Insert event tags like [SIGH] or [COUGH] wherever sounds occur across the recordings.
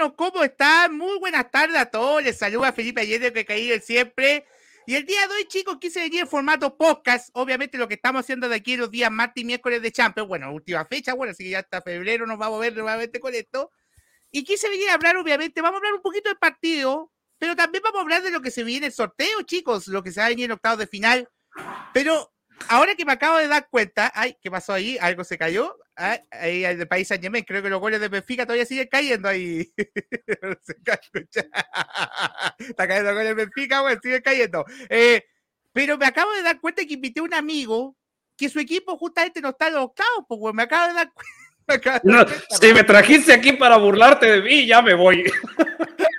ciudadanos, ¿cómo están? Muy buenas tardes a todos. Les saluda Felipe Allende, que caído siempre. Y el día de hoy, chicos, quise venir en formato podcast. Obviamente, lo que estamos haciendo de aquí los días martes y miércoles de Champions. Bueno, última fecha, bueno, así que ya hasta febrero nos vamos a ver nuevamente con esto. Y quise venir a hablar, obviamente, vamos a hablar un poquito del partido, pero también vamos a hablar de lo que se viene el sorteo, chicos, lo que se va a venir en octavos de final. Pero ahora que me acabo de dar cuenta, ay, ¿qué pasó ahí? ¿Algo se cayó? ahí el país San Yemen, creo que los goles de Benfica todavía siguen cayendo ahí. [LAUGHS] Está cayendo goles de Benfica, bueno, siguen cayendo. Eh, pero me acabo de dar cuenta que invité a un amigo que su equipo justamente no está en los octavos, pues, me acabo de dar [LAUGHS] cuenta. No, si me trajiste aquí para burlarte de mí, ya me voy. [LAUGHS]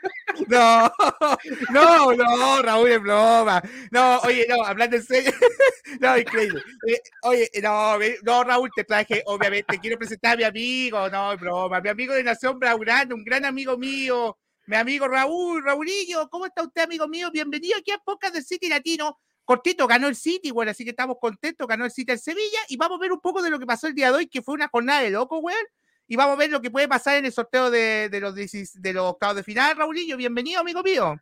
No, [LAUGHS] no, no, Raúl es broma. No, oye, no, hablando en serio. [LAUGHS] No, increíble. Eh, oye, no, no, Raúl, te traje, obviamente, quiero presentar a mi amigo, no, es broma, mi amigo de Nación Braurán, un gran amigo mío, mi amigo Raúl, Raulillo, ¿cómo está usted, amigo mío? Bienvenido aquí a Podcast del City Latino. Cortito, ganó el City, bueno, así que estamos contentos, ganó el City en Sevilla y vamos a ver un poco de lo que pasó el día de hoy, que fue una jornada de loco, güey y vamos a ver lo que puede pasar en el sorteo de, los, de los octavos de final. Raulillo, bienvenido, amigo mío.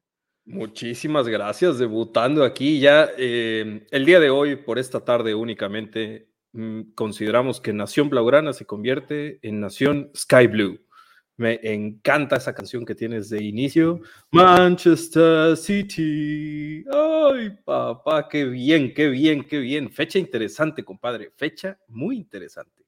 Muchísimas gracias, debutando aquí ya eh, el día de hoy, por esta tarde únicamente, mm, consideramos que Nación Blaugrana se convierte en Nación Sky Blue. Me encanta esa canción que tienes de inicio. Manchester City. Ay, papá, qué bien, qué bien, qué bien. Fecha interesante, compadre. Fecha muy interesante.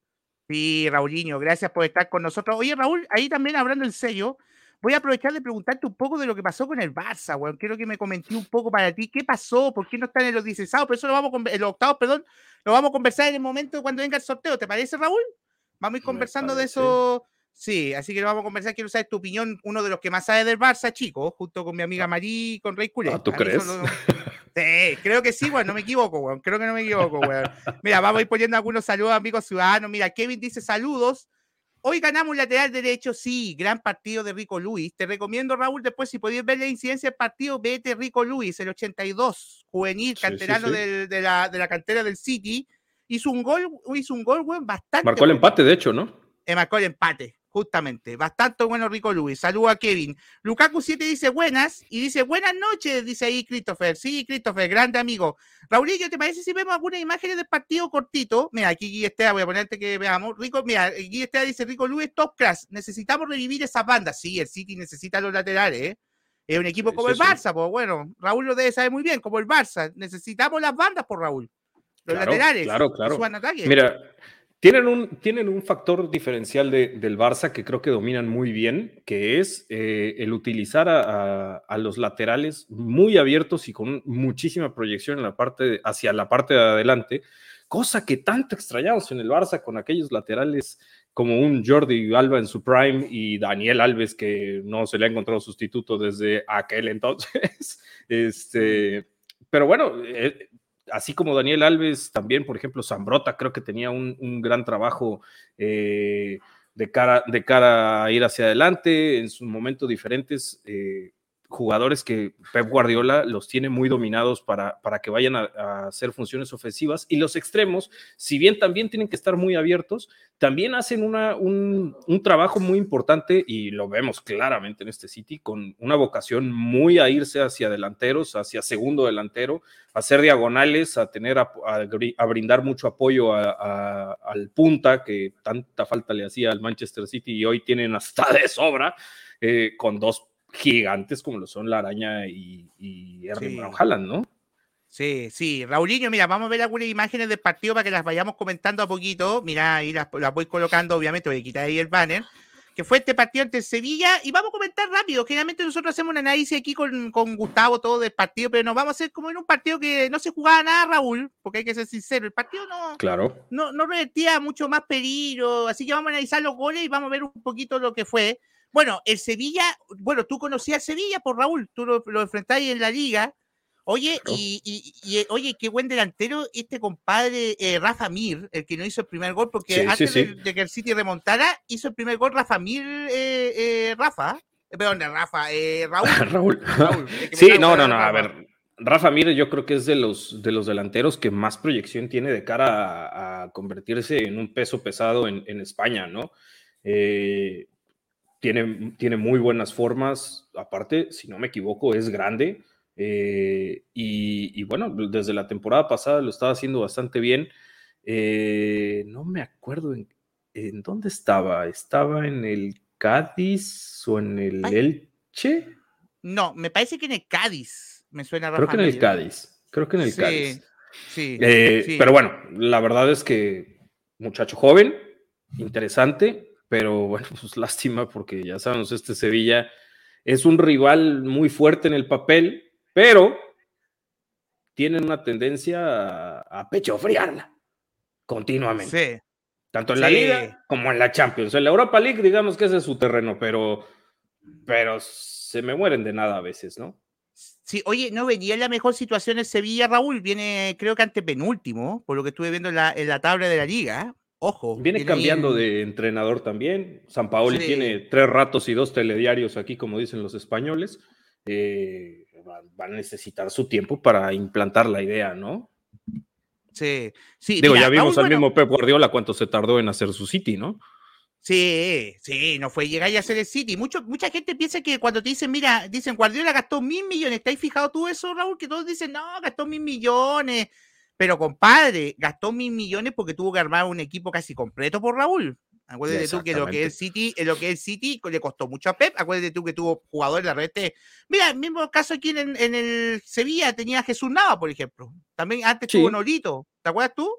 Sí, Raulinho, gracias por estar con nosotros. Oye, Raúl, ahí también hablando en serio, voy a aprovechar de preguntarte un poco de lo que pasó con el Barça, weón. Quiero que me comenté un poco para ti qué pasó, por qué no están en los 16 pero eso lo vamos a, en los octavos, perdón, lo vamos a conversar en el momento cuando venga el sorteo. ¿Te parece, Raúl? Vamos a ir conversando de eso. Sí, así que lo vamos a conversar. Quiero saber tu opinión, uno de los que más sabe del Barça, chico, junto con mi amiga ah. Marí, con Rey Culé. Ah, ¿Tú crees? [LAUGHS] Sí, creo que sí, bueno, no me equivoco, weón. Creo que no me equivoco, weón. Mira, vamos a ir poniendo algunos saludos, amigos ciudadanos. Mira, Kevin dice saludos. Hoy ganamos lateral derecho, sí, gran partido de Rico Luis. Te recomiendo, Raúl, después si podéis ver la incidencia del partido, vete Rico Luis, el 82, juvenil, canterano De, la, de, la, cantera del City. Hizo un gol, hizo un gol, weón, bastante. Marcó el empate, de hecho, ¿no? Eh, marcó el empate, Justamente, bastante bueno Rico Luis. Saludos a Kevin. Lukaku 7 dice buenas y dice buenas noches, dice ahí Christopher. Sí, Christopher, grande amigo. Raulillo, ¿te parece si vemos algunas imágenes del partido cortito? Mira, aquí Guille Estea, voy a ponerte que veamos. Rico, mira, Guille Estea dice Rico Luis, top class. Necesitamos revivir esa banda. Sí, el City necesita los laterales, ¿eh? Es un equipo como el Barça, pues bueno, Raúl lo debe saber muy bien, como el Barça. Necesitamos las bandas por Raúl. Los laterales. Claro, claro. Mira, tienen un, tienen un factor diferencial del Barça que creo que dominan muy bien, que es eh, el utilizar a, los laterales muy abiertos y con muchísima proyección en la parte hacia la parte de adelante, cosa que tanto extrañamos en el Barça con aquellos laterales como un Jordi Alba en su prime y Daniel Alves que no se le ha encontrado sustituto desde aquel entonces. [LAUGHS] este, pero bueno, eh, así como Daniel Alves, también, por ejemplo, Zambrota, creo que tenía un, gran trabajo eh, de, cara, de cara a ir hacia adelante en sus momentos diferentes. Eh, jugadores que Pep Guardiola los tiene muy dominados para, para que vayan a, hacer funciones ofensivas. Y los extremos, si bien también tienen que estar muy abiertos, también hacen una, un, trabajo muy importante y lo vemos claramente en este City con una vocación muy a irse hacia delanteros, hacia segundo delantero, a hacer diagonales, a tener a, brindar mucho apoyo al punta que tanta falta le hacía al Manchester City y hoy tienen hasta de sobra. Eh, con dos gigantes como lo son la araña y, y Brown Haaland, ¿no? Sí, sí. Raulinho, mira, vamos a ver algunas imágenes del partido para que las vayamos comentando a poquito. Mira, ahí las, voy colocando, obviamente, voy a quitar ahí el banner. Que fue este partido ante Sevilla. Y vamos a comentar rápido. Generalmente nosotros hacemos un análisis aquí con, con Gustavo, todo del partido, pero nos vamos a hacer como en un partido que no se jugaba nada, Raúl, porque hay que ser sincero. El partido no, claro. no, no revertía mucho más peligro. Así que vamos a analizar los goles y vamos a ver un poquito lo que fue. Bueno, el Sevilla, bueno, tú conocías a Sevilla por Raúl, tú lo, lo enfrentáis en la liga. Oye, y, eh, oye, qué buen delantero este compadre eh, Rafa Mir, el que no hizo el primer gol, porque antes De, que el City remontara, hizo el primer gol Rafa Mir, eh, Rafa, perdón, Rafa, [LAUGHS] Raúl. Raúl. sí, no, no, no, a ver, Rafa Mir yo creo que es de los, de los delanteros que más proyección tiene de cara a, convertirse en un peso pesado en, en España, ¿no? Tiene, tiene muy buenas formas. Aparte, si no me equivoco, es grande. Eh, y, bueno, desde la temporada pasada lo estaba haciendo bastante bien. Eh, no me acuerdo en, dónde estaba. ¿Estaba en el Cádiz o en el Elche? No, me parece que en el Cádiz. Me suena Creo que en el Cádiz. Creo que en el Cádiz. Eh, sí, Pero bueno, la verdad es que muchacho joven, interesante, pero bueno, [LAUGHS] pues lástima porque ya sabemos, este Sevilla es un rival muy fuerte en el papel, pero tienen una tendencia a, pecho friarla continuamente. Sí. Tanto en la Liga como en la Champions. En la Europa League, digamos que ese es su terreno, pero, pero se me mueren de nada a veces, ¿no? Sí, oye, no venía en la mejor situación en Sevilla, Raúl. Viene, creo que ante penúltimo, por lo que estuve viendo en la, en la tabla de la liga. Ojo. Viene cambiando de entrenador también. San Paoli tiene tres ratos y dos telediarios aquí, como dicen los españoles. Eh, va, a necesitar su tiempo para implantar la idea, ¿no? Sí, sí. Digo, ya vimos al mismo Pep Guardiola cuánto se tardó en hacer su City, ¿no? Sí, sí, no fue llegar y hacer el City. Mucho, mucha gente piensa que cuando te dicen, mira, dicen Guardiola gastó mil millones, ¿estáis fijado tú eso, Raúl? Que todos dicen, no, gastó mil millones. Pero compadre, gastó mil millones porque tuvo que armar un equipo casi completo por Raúl. Acuérdate tú que lo que es City, lo que es City le costó mucho a Pep. Acuérdate tú que tuvo jugadores de la red. Mira, el mismo caso aquí en, el Sevilla tenía a Jesús Nava, por ejemplo. También antes tuvo Nolito. ¿Te acuerdas tú?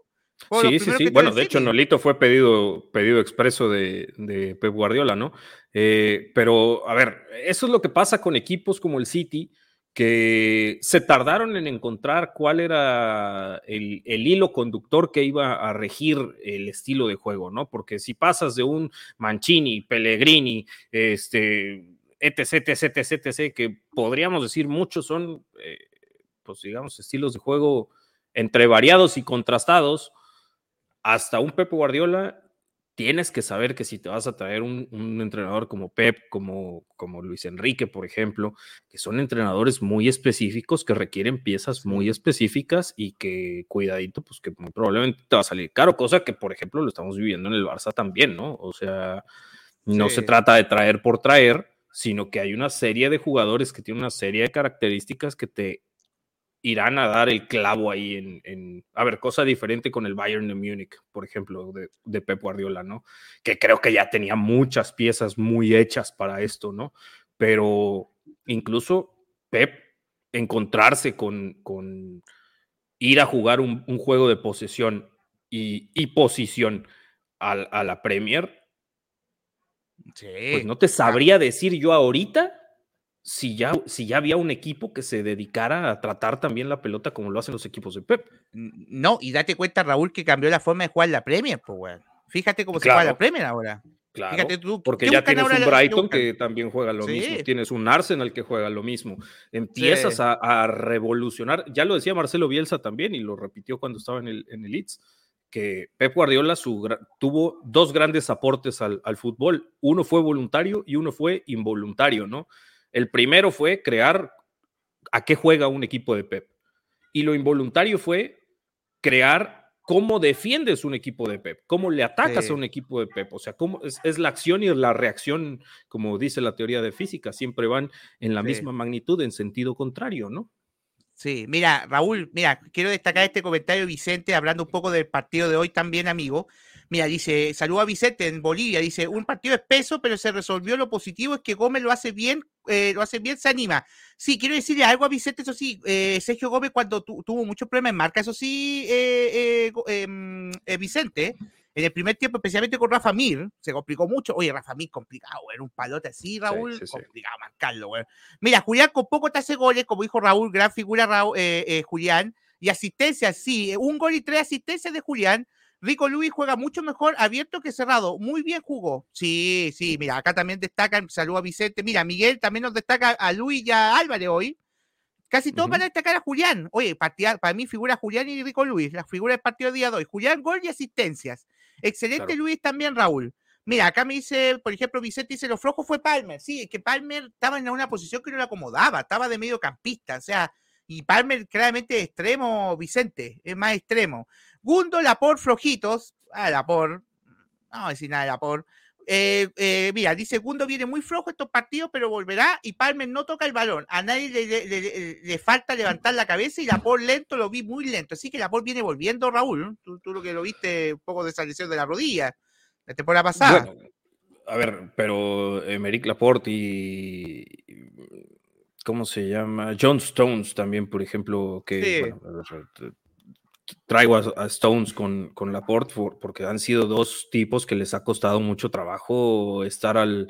Sí, sí, sí. Bueno, de hecho, Nolito fue pedido, pedido expreso de, Pep Guardiola, ¿no? Eh, pero, a ver, eso es lo que pasa con equipos como el City, que se tardaron en encontrar cuál era el, hilo conductor que iba a regir el estilo de juego, ¿no? Porque si pasas de un Mancini, Pellegrini, este, etc, etc, etc, que podríamos decir muchos son, eh, pues digamos, estilos de juego entre variados y contrastados, hasta un Pep Guardiola, tienes que saber que si te vas a traer un, entrenador como Pep, como, como Luis Enrique, por ejemplo, que son entrenadores muy específicos, que requieren piezas muy específicas y que, cuidadito, pues que muy probablemente te va a salir caro, cosa que, por ejemplo, lo estamos viviendo en el Barça también, ¿no? O sea, no se trata de traer por traer, sino que hay una serie de jugadores que tienen una serie de características que te irán a dar el clavo ahí en, a ver, cosa diferente con el Bayern de Múnich, por ejemplo, de, de, Pep Guardiola, ¿no? Que creo que ya tenía muchas piezas muy hechas para esto, ¿no? Pero incluso Pep encontrarse con, con ir a jugar un, juego de posesión y, y posición a, la Premier, pues no te sabría decir yo ahorita si ya, si ya había un equipo que se dedicara a tratar también la pelota como lo hacen los equipos de Pep. No, y date cuenta, Raúl, que cambió la forma de jugar la Premier, pues, Fíjate cómo se juega la Premier ahora. Claro, Fíjate tú, porque ya tienes un Brighton que también juega lo mismo, tienes un Arsenal que juega lo mismo, empiezas a, revolucionar, ya lo decía Marcelo Bielsa también y lo repitió cuando estaba en el, en el Leeds, que Pep Guardiola tuvo dos grandes aportes al, al, fútbol, uno fue voluntario y uno fue involuntario, ¿no? El primero fue crear a qué juega un equipo de Pep. Y lo involuntario fue crear cómo defiendes un equipo de Pep, cómo le atacas a un equipo de Pep. O sea, cómo es, la acción y la reacción, como dice la teoría de física, siempre van en la misma magnitud, en sentido contrario, ¿no? Sí, mira, Raúl, mira, quiero destacar este comentario, Vicente, hablando un poco del partido de hoy también, amigo. Mira, dice, saluda a Vicente en Bolivia, dice, un partido espeso, pero se resolvió lo positivo, es que Gómez lo hace bien, eh, lo hace bien, se anima. Sí, quiero decirle algo a Vicente, eso sí, eh, Sergio Gómez cuando tuvo muchos problemas en marca, eso sí, eh, em, Vicente, en el primer tiempo, especialmente con Rafa Mir, se complicó mucho. Oye, Rafa Mir, complicado, era un palote así, Raúl, complicado marcarlo, güey. Mira, Julián con poco te hace goles, como dijo Raúl, gran figura Raúl, Julián, y asistencia, sí, un gol y tres asistencias de Julián. Rico Luis juega mucho mejor abierto que cerrado. Muy bien jugó. Sí, sí, mira, acá también destacan, saludo a Vicente. Mira, Miguel también nos destaca a Luis y a Álvarez hoy. Casi todos van a destacar a Julián. Oye, para mí figura Julián y Rico Luis, la figura del partido de día de hoy. Julián, gol y asistencias. Excelente Luis también, Raúl. Mira, acá me dice, por ejemplo, Vicente dice, lo flojo fue Palmer. Sí, es que Palmer estaba en una posición que no le acomodaba, estaba de mediocampista, o sea, y Palmer claramente extremo, Vicente, es más extremo. Gundo, Lapor, flojitos. Ah, Lapor. No voy a decir nada de Lapor. Eh, eh, mira, dice segundo viene muy flojo estos partidos, pero volverá y Palmer no toca el balón. A nadie le, falta levantar la cabeza y la por lento lo vi muy lento. Así que la por viene volviendo, Raúl. Tú, lo que lo viste un poco de de la rodilla la temporada pasada. a ver, pero Emerick Laporte y, ¿cómo se llama? John Stones también, por ejemplo, que traigo a, Stones con, con Laporte porque han sido dos tipos que les ha costado mucho trabajo estar al,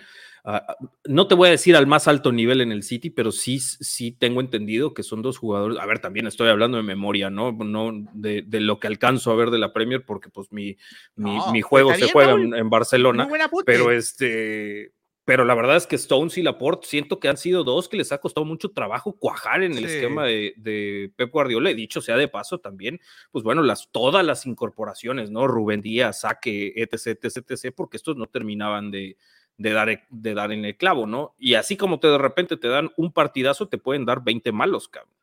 no te voy a decir al más alto nivel en el City, pero sí, sí tengo entendido que son dos jugadores. A ver, también estoy hablando de memoria, ¿no? No de, lo que alcanzo a ver de la Premier, porque pues mi, mi, juego se juega en, Barcelona. Pero este, pero la verdad es que Stones y Laporte siento que han sido dos que les ha costado mucho trabajo cuajar en el esquema de, Pep Guardiola. He dicho sea de paso también, pues bueno, las, todas las incorporaciones, ¿no? Rubén Díaz, Saque, etc, etc, etc, porque estos no terminaban de, dar, e, de dar en el clavo, ¿no? Y así como te de repente te dan un partidazo, te pueden dar 20 malos, cabrón.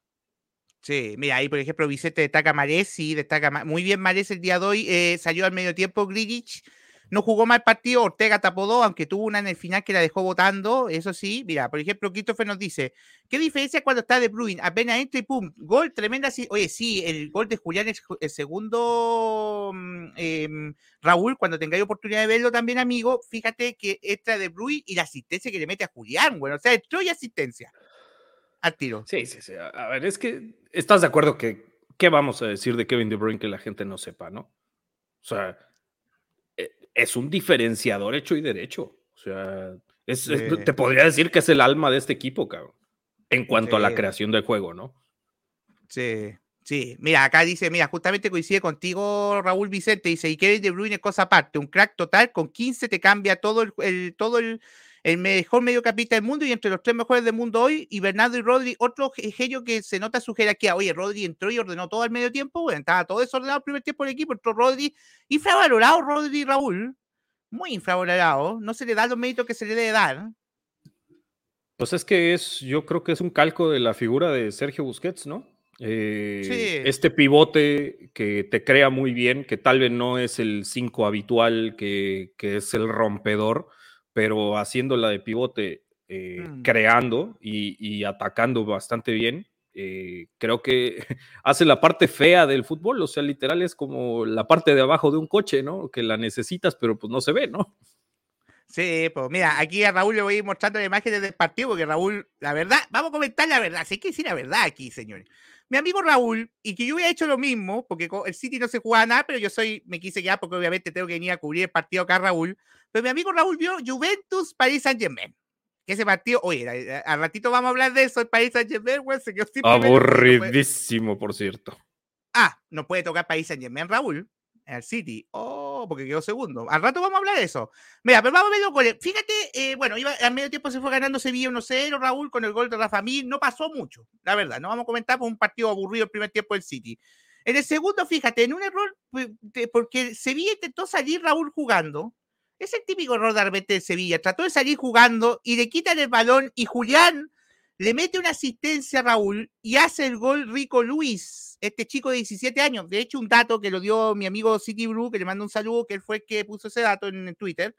Sí, mira, ahí por ejemplo Vicente destaca Marés, sí, destaca muy bien Marés el día de hoy, eh, salió al medio tiempo Grigich, no jugó mal partido, Ortega tapó dos, aunque tuvo una en el final que la dejó votando, eso sí. Mira, por ejemplo, Christopher nos dice, ¿qué diferencia cuando está de Bruin? Apenas entra y pum, gol, tremenda. Oye, sí, el gol de Julián es el segundo, em, Raúl, cuando tengáis oportunidad de verlo también, amigo, fíjate que entra de Bruin y la asistencia que le mete a Julián, bueno, o sea, entró y asistencia al tiro. Sí, sí, sí. A ver, es que estás de acuerdo que, ¿qué vamos a decir de Kevin De Bruyne que la gente no sepa, no? O sea, es un diferenciador hecho y derecho. O sea, te podría decir que es el alma de este equipo, cabrón. En cuanto a la creación del juego, ¿no? Sí, sí. Mira, acá dice, mira, justamente coincide contigo, Raúl Vicente, dice, y Kevin De Bruyne cosa aparte, un crack total, con 15 te cambia todo el todo el, el mejor mediocapista del mundo y entre los tres mejores del mundo hoy, y Bernardo y Rodri, otro genio que se nota su jerarquía. Oye, Rodri entró y ordenó todo al medio tiempo, bueno, estaba todo desordenado el primer tiempo del equipo, entró Rodri, infravalorado Rodri Raúl, muy infravalorado, no se le da los méritos que se le debe dar. Pues es que es, yo creo que es un calco de la figura de Sergio Busquets, ¿no? Eh, este pivote que te crea muy bien, que tal vez no es el 5 habitual, que, que es el rompedor, pero haciéndola de pivote, eh, mm. creando y, atacando bastante bien, eh, creo que [LAUGHS] hace la parte fea del fútbol, o sea, literal es como la parte de abajo de un coche, ¿no? Que la necesitas, pero pues no se ve, ¿no? Sí, pues mira, aquí a Raúl le voy a ir mostrando la imagen del partido, porque Raúl, la verdad, vamos a comentar la verdad, hay que decir la verdad aquí, señores. Mi amigo Raúl, y que yo hubiera hecho lo mismo, porque el City no se jugaba nada, pero yo soy, me quise quedar porque obviamente tengo que venir a cubrir el partido acá, Raúl. Pero mi amigo Raúl vio Juventus Paris Saint Germain. Que ese partido, oye, al ratito vamos a hablar de eso, el Paris Saint Germain, güey. Aburridísimo, por cierto. Ah, no puede tocar Paris Saint Germain, Raúl al City. Oh, porque quedó segundo. Al rato vamos a hablar de eso. Mira, pero vamos a ver los goles. Fíjate, eh, bueno, iba, a medio tiempo se fue ganando Sevilla 1-0, Raúl, con el gol de Rafa Mir. No pasó mucho, la verdad. No vamos a comentar por un partido aburrido el primer tiempo del City. En el segundo, fíjate, en un error, pues, porque Sevilla intentó salir Raúl jugando. Es el típico error de de Sevilla. Trató de salir jugando y le quitan el balón y Julián le mete una asistencia a Raúl y hace el gol Rico Luis, este chico de 17 años. De hecho, un dato que lo dio mi amigo City Blue, que le mando un saludo, que él fue el que puso ese dato en, Twitter,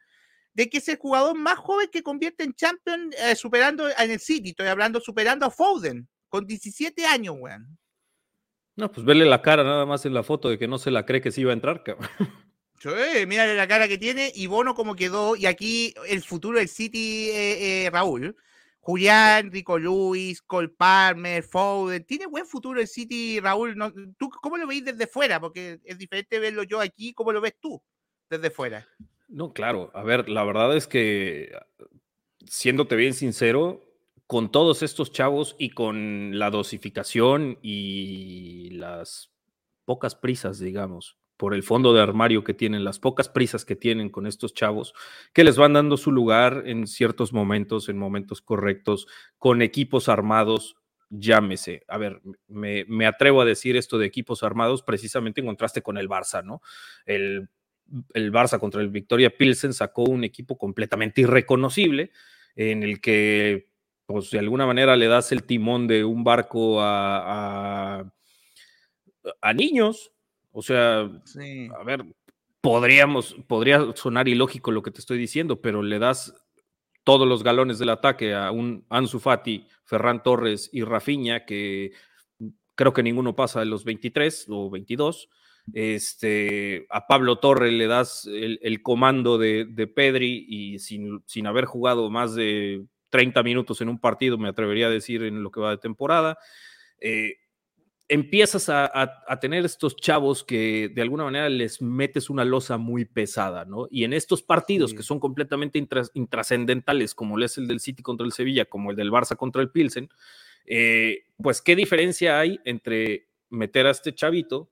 de que es el jugador más joven que convierte en champion eh, superando en el City, estoy hablando superando a Foden, con 17 años, weón. No, pues verle la cara nada más en la foto de que no se la cree que se iba a entrar, cabrón. Sí, mírale la cara que tiene y Bono como quedó. Y aquí el futuro del City, eh, eh, Raúl. Julián, Rico Luis, Cole Palmer, Foden. Tiene buen futuro el City, Raúl. ¿Tú cómo lo veis desde fuera? Porque es diferente verlo yo aquí. ¿Cómo lo ves tú desde fuera? No, claro. A ver, la verdad es que, siéndote bien sincero, con todos estos chavos y con la dosificación y las pocas prisas, digamos, por el fondo de armario que tienen, las pocas prisas que tienen con estos chavos, que les van dando su lugar en ciertos momentos, en momentos correctos, con equipos armados, llámese. A ver, me, atrevo a decir esto de equipos armados precisamente en contraste con el Barça, ¿no? El, el Barça contra el Victoria Pilsen sacó un equipo completamente irreconocible en el que, pues, de alguna manera le das el timón de un barco a, a, a niños, o sea, a ver, podríamos, podría sonar ilógico lo que te estoy diciendo, pero le das todos los galones del ataque a un Ansu Fati, Ferran Torres y Rafinha, que creo que ninguno pasa de los 23 o 22. Este, a Pablo Torre le das el, comando de, Pedri y sin, sin, haber jugado más de 30 minutos en un partido, me atrevería a decir en lo que va de temporada. Eh, empiezas a, tener estos chavos que de alguna manera les metes una losa muy pesada, ¿no? Y en estos partidos que son completamente intrascendentales, como es el del City contra el Sevilla, como el del Barça contra el Pilsen, eh, pues qué diferencia hay entre meter a este chavito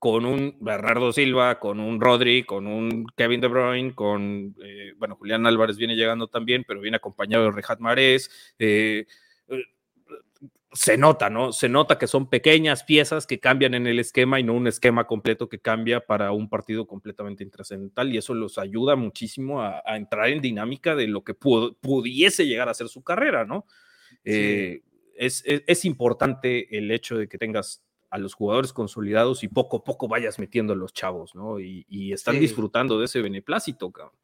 con un Bernardo Silva, con un Rodri, con un Kevin De Bruyne, con, eh, bueno, Julián Álvarez viene llegando también, pero viene acompañado de Rejat Marés, eh, se nota, ¿no? Se nota que son pequeñas piezas que cambian en el esquema y no un esquema completo que cambia para un partido completamente intrascendental y eso los ayuda muchísimo a, entrar en dinámica de lo que pudiese llegar a ser su carrera, ¿no? Eh, es, importante el hecho de que tengas a los jugadores consolidados y poco a poco vayas metiendo a los chavos, ¿no? Y, están disfrutando de ese beneplácito, cabrón.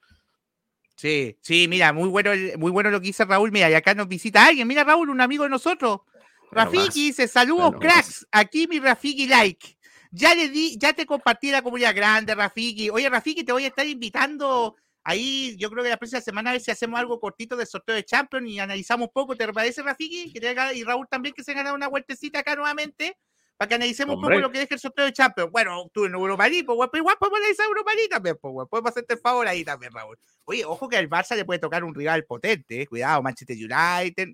Sí, sí, mira, muy bueno, muy bueno lo que dice Raúl. Mira, y acá nos visita alguien. Mira, Raúl, un amigo de nosotros. Rafiki dice, saludos cracks, aquí mi Rafiki like. Ya le di, ya te compartí la comunidad grande, Rafiki. Oye, Rafiki, te voy a estar invitando ahí, yo creo que la próxima semana a ver si hacemos algo cortito de sorteo de Champions y analizamos un poco. ¿Te parece, Rafiki? y Raúl también que se gana una vueltecita acá nuevamente para que analicemos un poco lo que deje el sorteo de Champions. Bueno, tú en Europa League, pues, pues igual podemos analizar Europa League también, pues, podemos hacerte el favor ahí también, Raúl. Oye, ojo que al Barça le puede tocar un rival potente, eh. cuidado, Manchester United,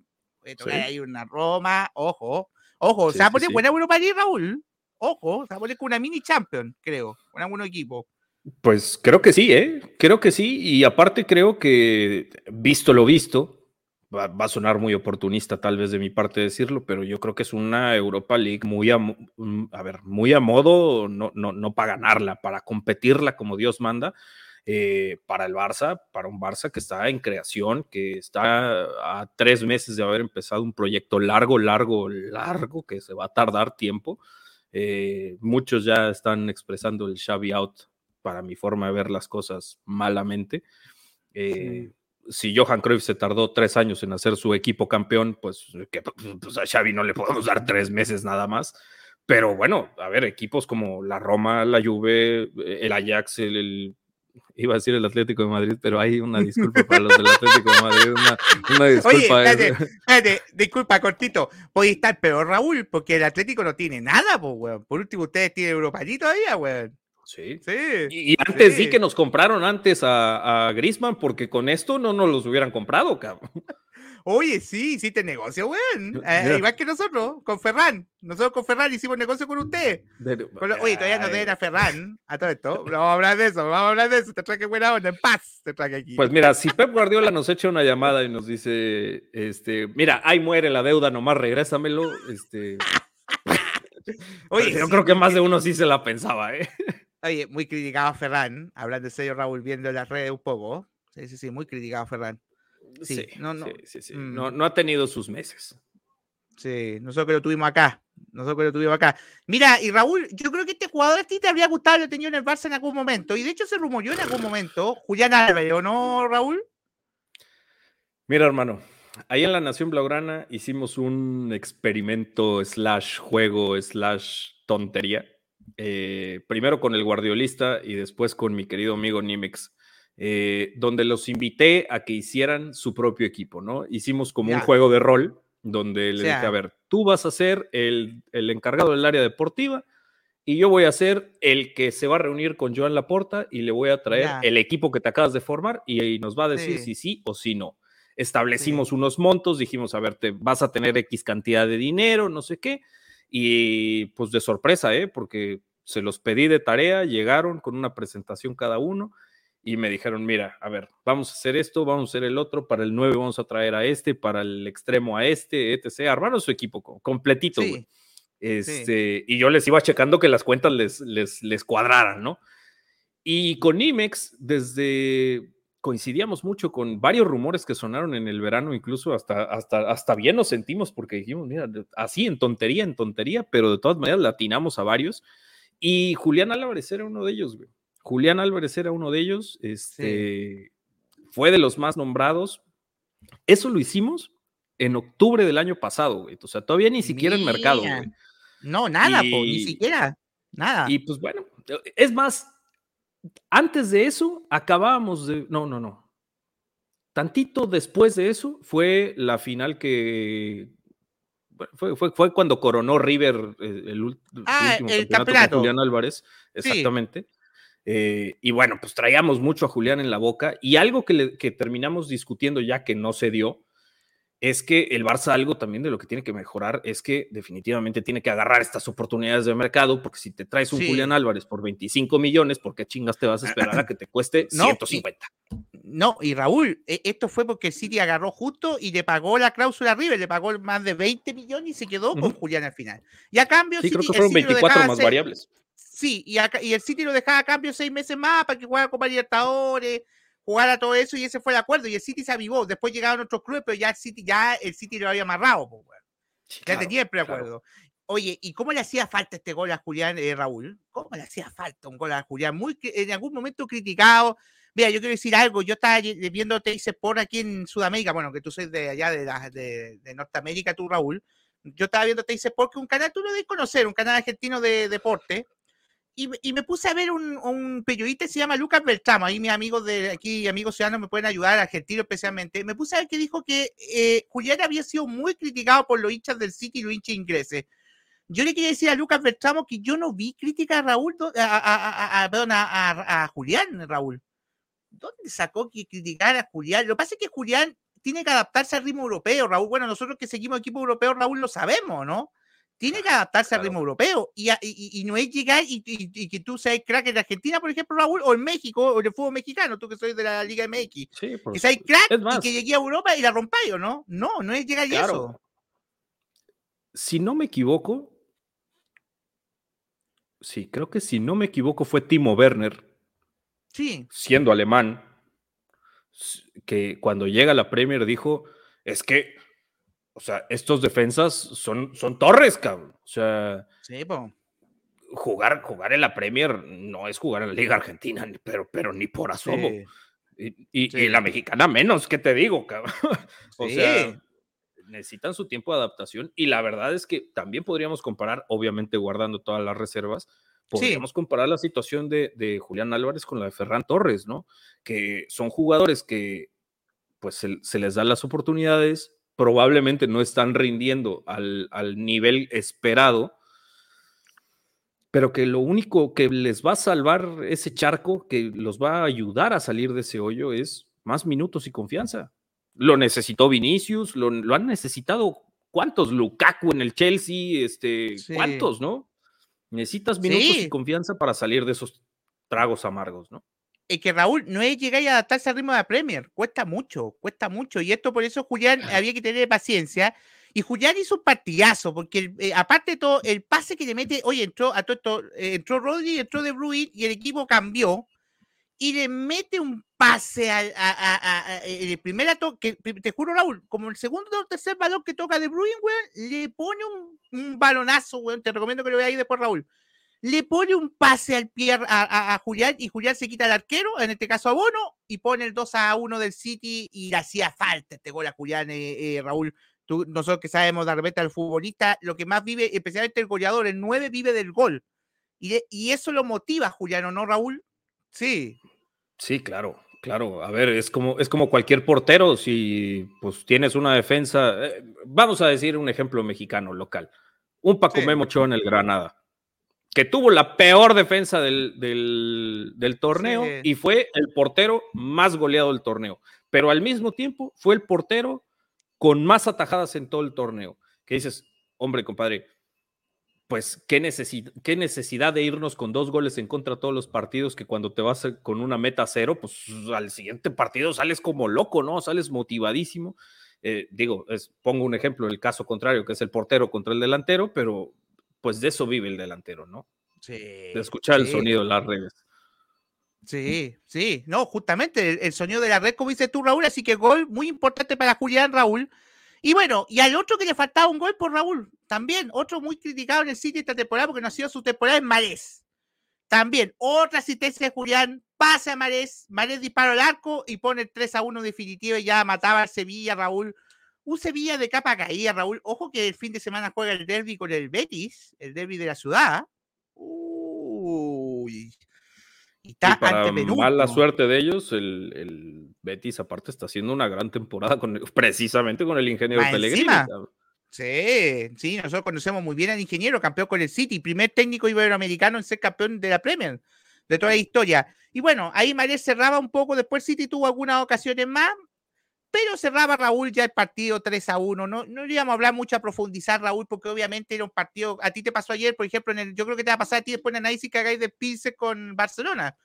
puede ahí una Roma, ojo, ojo, se va a poner buena Europa League, Raúl. Ojo, se va a poner con una mini champion, creo, con algún equipo. Pues creo que sí, ¿eh? Creo que sí. Y aparte creo que, visto lo visto, va, a sonar muy oportunista tal vez de mi parte decirlo, pero yo creo que es una Europa League muy a, mm, a ver, muy a modo, no, no, no para ganarla, para competirla como Dios manda eh, para el Barça, para un Barça que está en creación, que está a tres meses de haber empezado un proyecto largo, largo, largo, que se va a tardar tiempo. Eh, muchos ya están expresando el Xavi out para mi forma de ver las cosas malamente. Eh, si Johan Cruyff se tardó tres años en hacer su equipo campeón, pues, que, pues a Xavi no le podemos dar tres meses nada más. Pero bueno, a ver, equipos como la Roma, la Juve, el Ajax, el iba a decir el Atlético de Madrid, pero hay una disculpa para los del Atlético de Madrid, una, disculpa. Oye, espérate, disculpa, cortito, puede estar peor Raúl, porque el Atlético no tiene nada, pues, weón. Por último, ustedes tienen Europa todavía, weón. Sí. sí. Y, antes sí. que nos compraron antes a, a Grisman, porque con esto no nos los hubieran comprado, cabrón. Oye, sí, sí te negocio, weón. Eh, igual que nosotros, con Ferran. Nosotros con Ferran hicimos negocio con usted. oye, todavía nos deben a Ferran, a todo esto. [LAUGHS] vamos a hablar de eso, vamos a hablar de eso. Te traje buena onda, en paz te traje aquí. Pues mira, si Pep Guardiola nos echa una llamada y nos dice, este, mira, ahí muere la deuda, nomás regrésamelo, este. [LAUGHS] Oye, yo creo que más de uno sí se la pensaba, ¿eh? Oye, muy criticado a Ferran, hablando de serio, Raúl, viendo las redes un poco. Sí, sí, sí, muy criticado a Ferran. Sí, no, no. Mm. no, no ha tenido sus meses. Sí, nosotros lo tuvimos acá. Nosotros lo tuvimos acá. Mira, y Raúl, yo creo que este jugador a ti te habría gustado lo tenido en el Barça en algún momento. Y de hecho se rumoreó en algún momento. Julián Álvarez, ¿o no, Raúl? Mira, hermano, ahí en la Nación Blaugrana hicimos un experimento slash juego slash tontería. Eh, primero con el guardiolista y después con mi querido amigo Nimex. Eh, donde los invité a que hicieran su propio equipo, ¿no? Hicimos como un juego de rol, donde le dije, a ver, tú vas a ser el, encargado del área deportiva y yo voy a ser el que se va a reunir con Joan Laporta y le voy a traer el equipo que te acabas de formar y, nos va a decir si sí o si no. Establecimos unos montos, dijimos, a ver, te vas a tener X cantidad de dinero, no sé qué, y pues de sorpresa, ¿eh? Porque se los pedí de tarea, llegaron con una presentación cada uno y me dijeron, mira, a ver, vamos a hacer esto, vamos a hacer el otro, para el 9 vamos a traer a este, para el extremo a este, etc. Armaron su equipo completito, Este, Y yo les iba checando que las cuentas les, les, les cuadraran, ¿no? Y con IMEX, desde coincidíamos mucho con varios rumores que sonaron en el verano, incluso hasta, hasta, hasta bien nos sentimos porque dijimos, mira, así en tontería, en tontería, pero de todas maneras latinamos a varios. Y Julián Álvarez era uno de ellos, güey. Julián Álvarez era uno de ellos, este, fue de los más nombrados. Eso lo hicimos en octubre del año pasado, güey. O sea, todavía ni siquiera en mercado, güey. No, nada, ni siquiera. Nada. Y pues bueno, es más, antes de eso acabábamos de. No, no, no. Tantito después de eso fue la final que. Fue, fue, fue cuando coronó River eh, el, ah, último el campeonato, con Julián Álvarez. Exactamente. Eh, y bueno, pues traíamos mucho a Julián en la boca. Y algo que, que terminamos discutiendo ya que no se dio es que el Barça algo también de lo que tiene que mejorar es que definitivamente tiene que agarrar estas oportunidades de mercado, porque si te traes un Julián Álvarez por 25 millones, ¿por qué chingas te vas a esperar a que te cueste [LAUGHS] 150? no, y Raúl, e, esto fue porque City agarró justo y le pagó la cláusula River, le pagó más de 20 millones y se quedó con Julián al final. Y a cambio, sí, creo que fueron 24 más variables. Sí, y, y, el City lo dejaba a cambio seis meses más para que jugara Copa Libertadores, jugar a todo eso y ese fue el acuerdo. Y el City se avivó. Después llegaron otros clubes, pero ya el City, ya el City lo había amarrado. ya tenía el preacuerdo. Oye, ¿y cómo le hacía falta este gol a Julián eh, Raúl? ¿Cómo le hacía falta un gol a Julián? Muy en algún momento criticado. Mira, yo quiero decir algo. Yo estaba viendo Teise por aquí en Sudamérica. Bueno, que tú sois de allá de, de, Norteamérica, tú, Raúl. Yo estaba viendo Teise por que un canal, tú lo debes conocer, un canal argentino de deporte y, me puse a ver un, periodista que se llama Lucas Beltramo, ahí mis amigos de aquí, amigos ciudadanos me pueden ayudar, argentinos especialmente, me puse a ver que dijo que eh, Julián había sido muy criticado por los hinchas del City y los hinchas ingleses. Yo le quería decir a Lucas Beltramo que yo no vi crítica a Raúl, a, a, perdón, a, Julián, Raúl. ¿Dónde sacó que criticar a Julián? Lo que pasa es que Julián tiene que adaptarse al ritmo europeo, Raúl. Bueno, nosotros que seguimos equipo europeo, Raúl, lo sabemos, ¿no? Tiene que adaptarse al ritmo europeo y, y, no es llegar y, que tú seas crack en Argentina, por ejemplo, Raúl, o en México, o en el fútbol mexicano, tú que soy de la Liga MX. Sí, que seas crack y que llegue a Europa y la rompáis, ¿no? No, no es llegar y eso. Si no me equivoco, sí, creo que si no me equivoco fue Timo Werner. Sí. Siendo alemán, que cuando llega a la Premier dijo, es que o sea, estos defensas son, son torres, cabrón. O sea, jugar, jugar en la Premier no es jugar en la Liga Argentina, pero, pero ni por asomo. Y, la mexicana menos, ¿qué te digo, cabrón? [LAUGHS] o sea, necesitan su tiempo de adaptación y la verdad es que también podríamos comparar, obviamente guardando todas las reservas, podríamos comparar la situación de, de, Julián Álvarez con la de Ferran Torres, ¿no? Que son jugadores que pues se, se les dan las oportunidades, probablemente no están rindiendo al, nivel esperado, pero que lo único que les va a salvar ese charco, que los va a ayudar a salir de ese hoyo, es más minutos y confianza. Lo necesitó Vinicius, lo, han necesitado cuántos, Lukaku en el Chelsea, este, cuántos, ¿no? Necesitas minutos y confianza para salir de esos tragos amargos, ¿no? Es que Raúl no es llegar y adaptarse al ritmo de la Premier, cuesta mucho, cuesta mucho. Y esto por eso Julián había que tener paciencia. Y Julián hizo un partidazo, porque eh, aparte de todo, el pase que le mete, oye, entró a todo esto, eh, entró Rodri, entró De Bruyne y el equipo cambió. Y le mete un pase al a, el primer que te juro, Raúl, como el segundo o tercer balón que toca De Bruyne, le pone un, un balonazo, weón. Te recomiendo que lo ahí después, Raúl le pone un pase al pie a, Julián y Julián se quita el arquero, en este caso a Bono, y pone el 2 a 1 del City y le hacía falta este gol a Julián, eh, eh, Raúl. Tú, nosotros que sabemos de repente al futbolista, lo que más vive, especialmente el goleador, el 9 vive del gol. Y, y eso lo motiva, Julián, no, Raúl? Sí. Sí, claro, claro. A ver, es como, es como cualquier portero. Si pues tienes una defensa, eh, vamos a decir un ejemplo mexicano local. Un Paco sí. en el Granada que tuvo la peor defensa del, del, torneo y fue el portero más goleado del torneo. Pero al mismo tiempo fue el portero con más atajadas en todo el torneo. Que dices, hombre, compadre, pues qué, qué necesidad de irnos con dos goles en contra todos los partidos que cuando te vas con una meta cero, pues al siguiente partido sales como loco, ¿no? Sales motivadísimo. Eh, digo, pongo un ejemplo, el caso contrario, que es el portero contra el delantero, pero pues de eso vive el delantero, ¿no? Sí. De escuchar el sonido de las redes. Sí, sí, no, justamente el, sonido de la red, como dices tú, Raúl, así que gol muy importante para Julián Raúl. Y bueno, y al otro que le faltaba un gol por Raúl, también, otro muy criticado en el City esta temporada porque no ha sido su temporada en Malés. También, otra asistencia de Julián, pasa a Marés, Marés dispara al arco y pone el 3 a 1 definitivo y ya mataba al Sevilla, Raúl. Un Sevilla de capa caída, Raúl. Ojo que el fin de semana juega el derby con el Betis, el derby de la ciudad. Uy. Y está y para mala suerte de ellos, el, el, Betis aparte está haciendo una gran temporada con, precisamente con el ingeniero Pellegrini. Sí, sí, nosotros conocemos muy bien al ingeniero, campeón con el City, primer técnico iberoamericano en ser campeón de la Premier de toda la historia. Y bueno, ahí María cerraba un poco, después City tuvo algunas ocasiones más, pero cerraba Raúl ya el partido 3 a 1. No, no íbamos a hablar mucho a profundizar, Raúl, porque obviamente era un partido. A ti te pasó ayer, por ejemplo, en el, yo creo que te va a pasar a ti después en análisis que hagáis de Pilsen con Barcelona.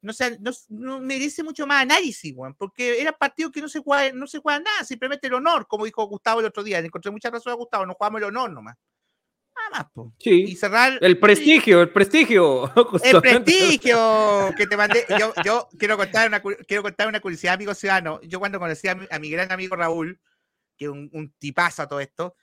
No, sea, no, merece mucho más análisis, porque era partido que no se juega, no se juega nada, simplemente el honor, como dijo Gustavo el otro día. Le encontré mucha razón a Gustavo, no jugamos el honor nomás. Nada más, Sí. Y cerrar. El prestigio, el prestigio. [LAUGHS] El prestigio que te mandé. Yo, yo quiero, contar una, quiero contar una curiosidad, amigo ciudadano. Yo cuando conocí a mi, gran amigo Raúl, que es un, un tipazo a todo esto,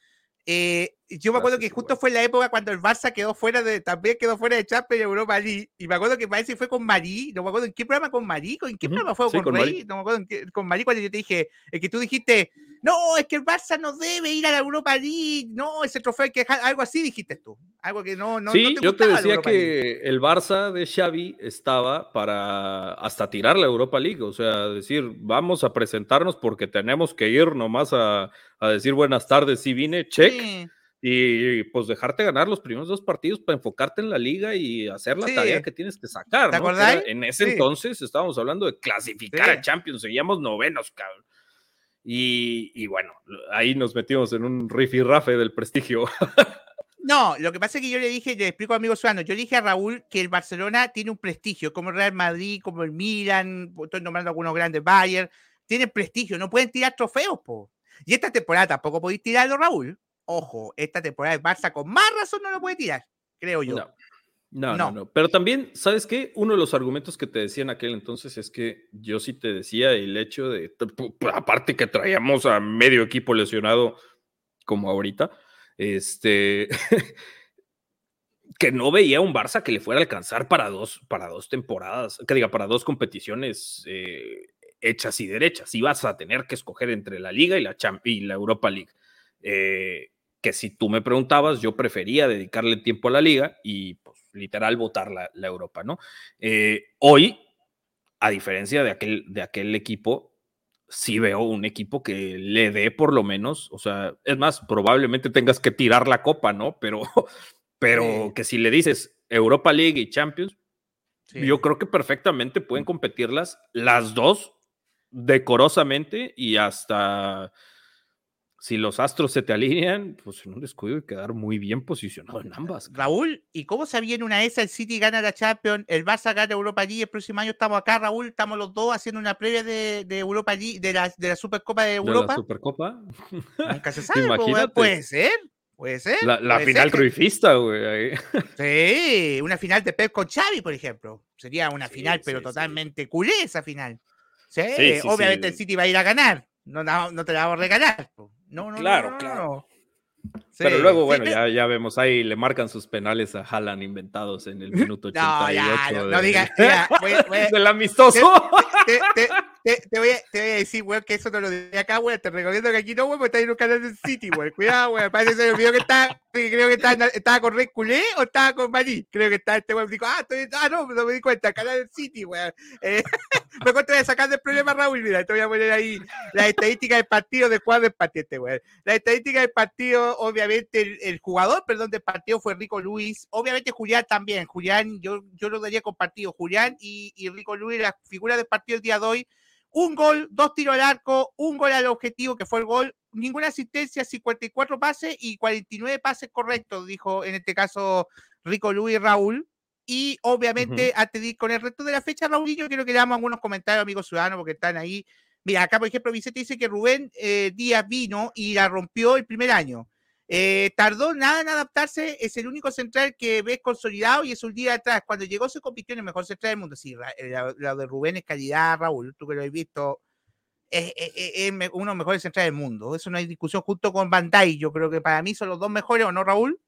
eh, yo me acuerdo que justo fue la época cuando el Barça quedó fuera de, también quedó fuera de Champions y Europa League. Y me acuerdo que parece que fue con Marí, no me acuerdo en qué programa con Marí, en qué programa fue con, Rey, no me acuerdo con Marí cuando yo te dije, es que tú dijiste, no, es que el Barça no debe ir a la Europa League, no, ese trofeo hay que algo así dijiste tú, algo que no, no, sí, yo te decía que el Barça de Xavi estaba para hasta tirar la Europa League, o sea, decir, vamos a presentarnos porque tenemos que ir nomás a, a decir buenas tardes, si vine, check. Y pues dejarte ganar los primeros dos partidos para enfocarte en la liga y hacer la tarea que tienes que sacar. ¿no? En ese entonces estábamos hablando de clasificar a Champions, seguíamos novenos, cabrón. Y, bueno, ahí nos metimos en un rifirrafe del prestigio. [LAUGHS] No, lo que pasa es que yo le dije, le explico a amigo Suano, yo le dije a Raúl que el Barcelona tiene un prestigio, como el Real Madrid, como el Milan, estoy nombrando algunos grandes, Bayern, tiene prestigio, no pueden tirar trofeos, po. Y esta temporada tampoco podéis tirarlo, Raúl. Ojo, esta temporada el Barça con más razón no lo puede tirar, creo yo. No, no, no, Pero también, ¿sabes qué? Uno de los argumentos que te decía en aquel entonces es que yo sí te decía el hecho de, aparte que traíamos a medio equipo lesionado como ahorita, este, [LAUGHS] que no veía un Barça que le fuera a alcanzar para dos, para dos temporadas, que diga, para dos competiciones eh, hechas y derechas. Ibas a tener que escoger entre la Liga y la, y la Europa League. Eh, que si tú me preguntabas, yo prefería dedicarle tiempo a la Liga y pues literal votar la, Europa, ¿no? Eh, hoy, a diferencia de aquel, de aquel equipo, sí veo un equipo que le dé por lo menos, o sea, es más, probablemente tengas que tirar la copa, ¿no? Pero, [LAUGHS] pero que si le dices Europa League y Champions, yo creo que perfectamente pueden competirlas las dos decorosamente y hasta si los astros se te alinean, pues en un descuido y quedar muy bien posicionado en ambas. Raúl, ¿y cómo se viene una esa? El City gana la Champions, el Barça gana Europa League, el próximo año estamos acá, Raúl, estamos los dos haciendo una previa de, Europa League, de la, de la Supercopa de Europa. ¿De la Supercopa? Nunca se [LAUGHS] sabe, pues, puede ser. Puede ser. La, final cruifista, güey. [LAUGHS] Sí, una final de Pep con Xavi, por ejemplo. Sería una final, pero totalmente culé esa final. Sí, obviamente el City va a ir a ganar. No, no, te la vamos a regalar. No, no, claro, claro. Pero luego, bueno, ya, ya vemos ahí, le marcan sus penales a Haaland inventados en el minuto 88. [LAUGHS] No, ya, no, no digas, [LAUGHS] del amistoso. Te, te, voy a, te, voy a, decir, weón, que eso no lo de acá, weón. Te recomiendo que aquí no, weón, porque está en un canal del City, weón. Cuidado, weón. Parece que se olvidó que está, creo que está, estaba con Red Culé o estaba con Maní. Creo que está este weón. Dijo, ah, estoy, ah, no, no me di cuenta, canal del City, weón. Eh, [LAUGHS] mejor te voy a sacar del problema, Raúl. Mira, te voy a poner ahí las estadísticas del partido de cuadro empate, este, weón. La estadística del partido, obviamente, el, el, jugador, perdón, del partido fue Rico Luis. Obviamente, Julián también. Julián, yo, yo lo daría compartido. Julián y, y Rico Luis, la figura del partido el día de hoy un gol, dos tiros al arco, un gol al objetivo, que fue el gol, ninguna asistencia, 54 pases y 49 pases correctos, dijo en este caso Rico Luis Raúl. Y obviamente, antes de ir con el resto de la fecha, Raúl, yo quiero que le damos algunos comentarios, amigos ciudadanos, porque están ahí. Mira, acá, por ejemplo, Vicente dice que Rubén eh, Díaz vino y la rompió el primer año. Eh, tardó nada en adaptarse, es el único central que ves consolidado y es un día atrás. Cuando llegó se compitió en el mejor central del mundo. Sí, la, de Rubén es calidad, Raúl, tú que lo has visto, es, uno de los mejores centrales del mundo. Eso no hay discusión junto con Bandai. Yo creo que para mí son los dos mejores, ¿o no, Raúl?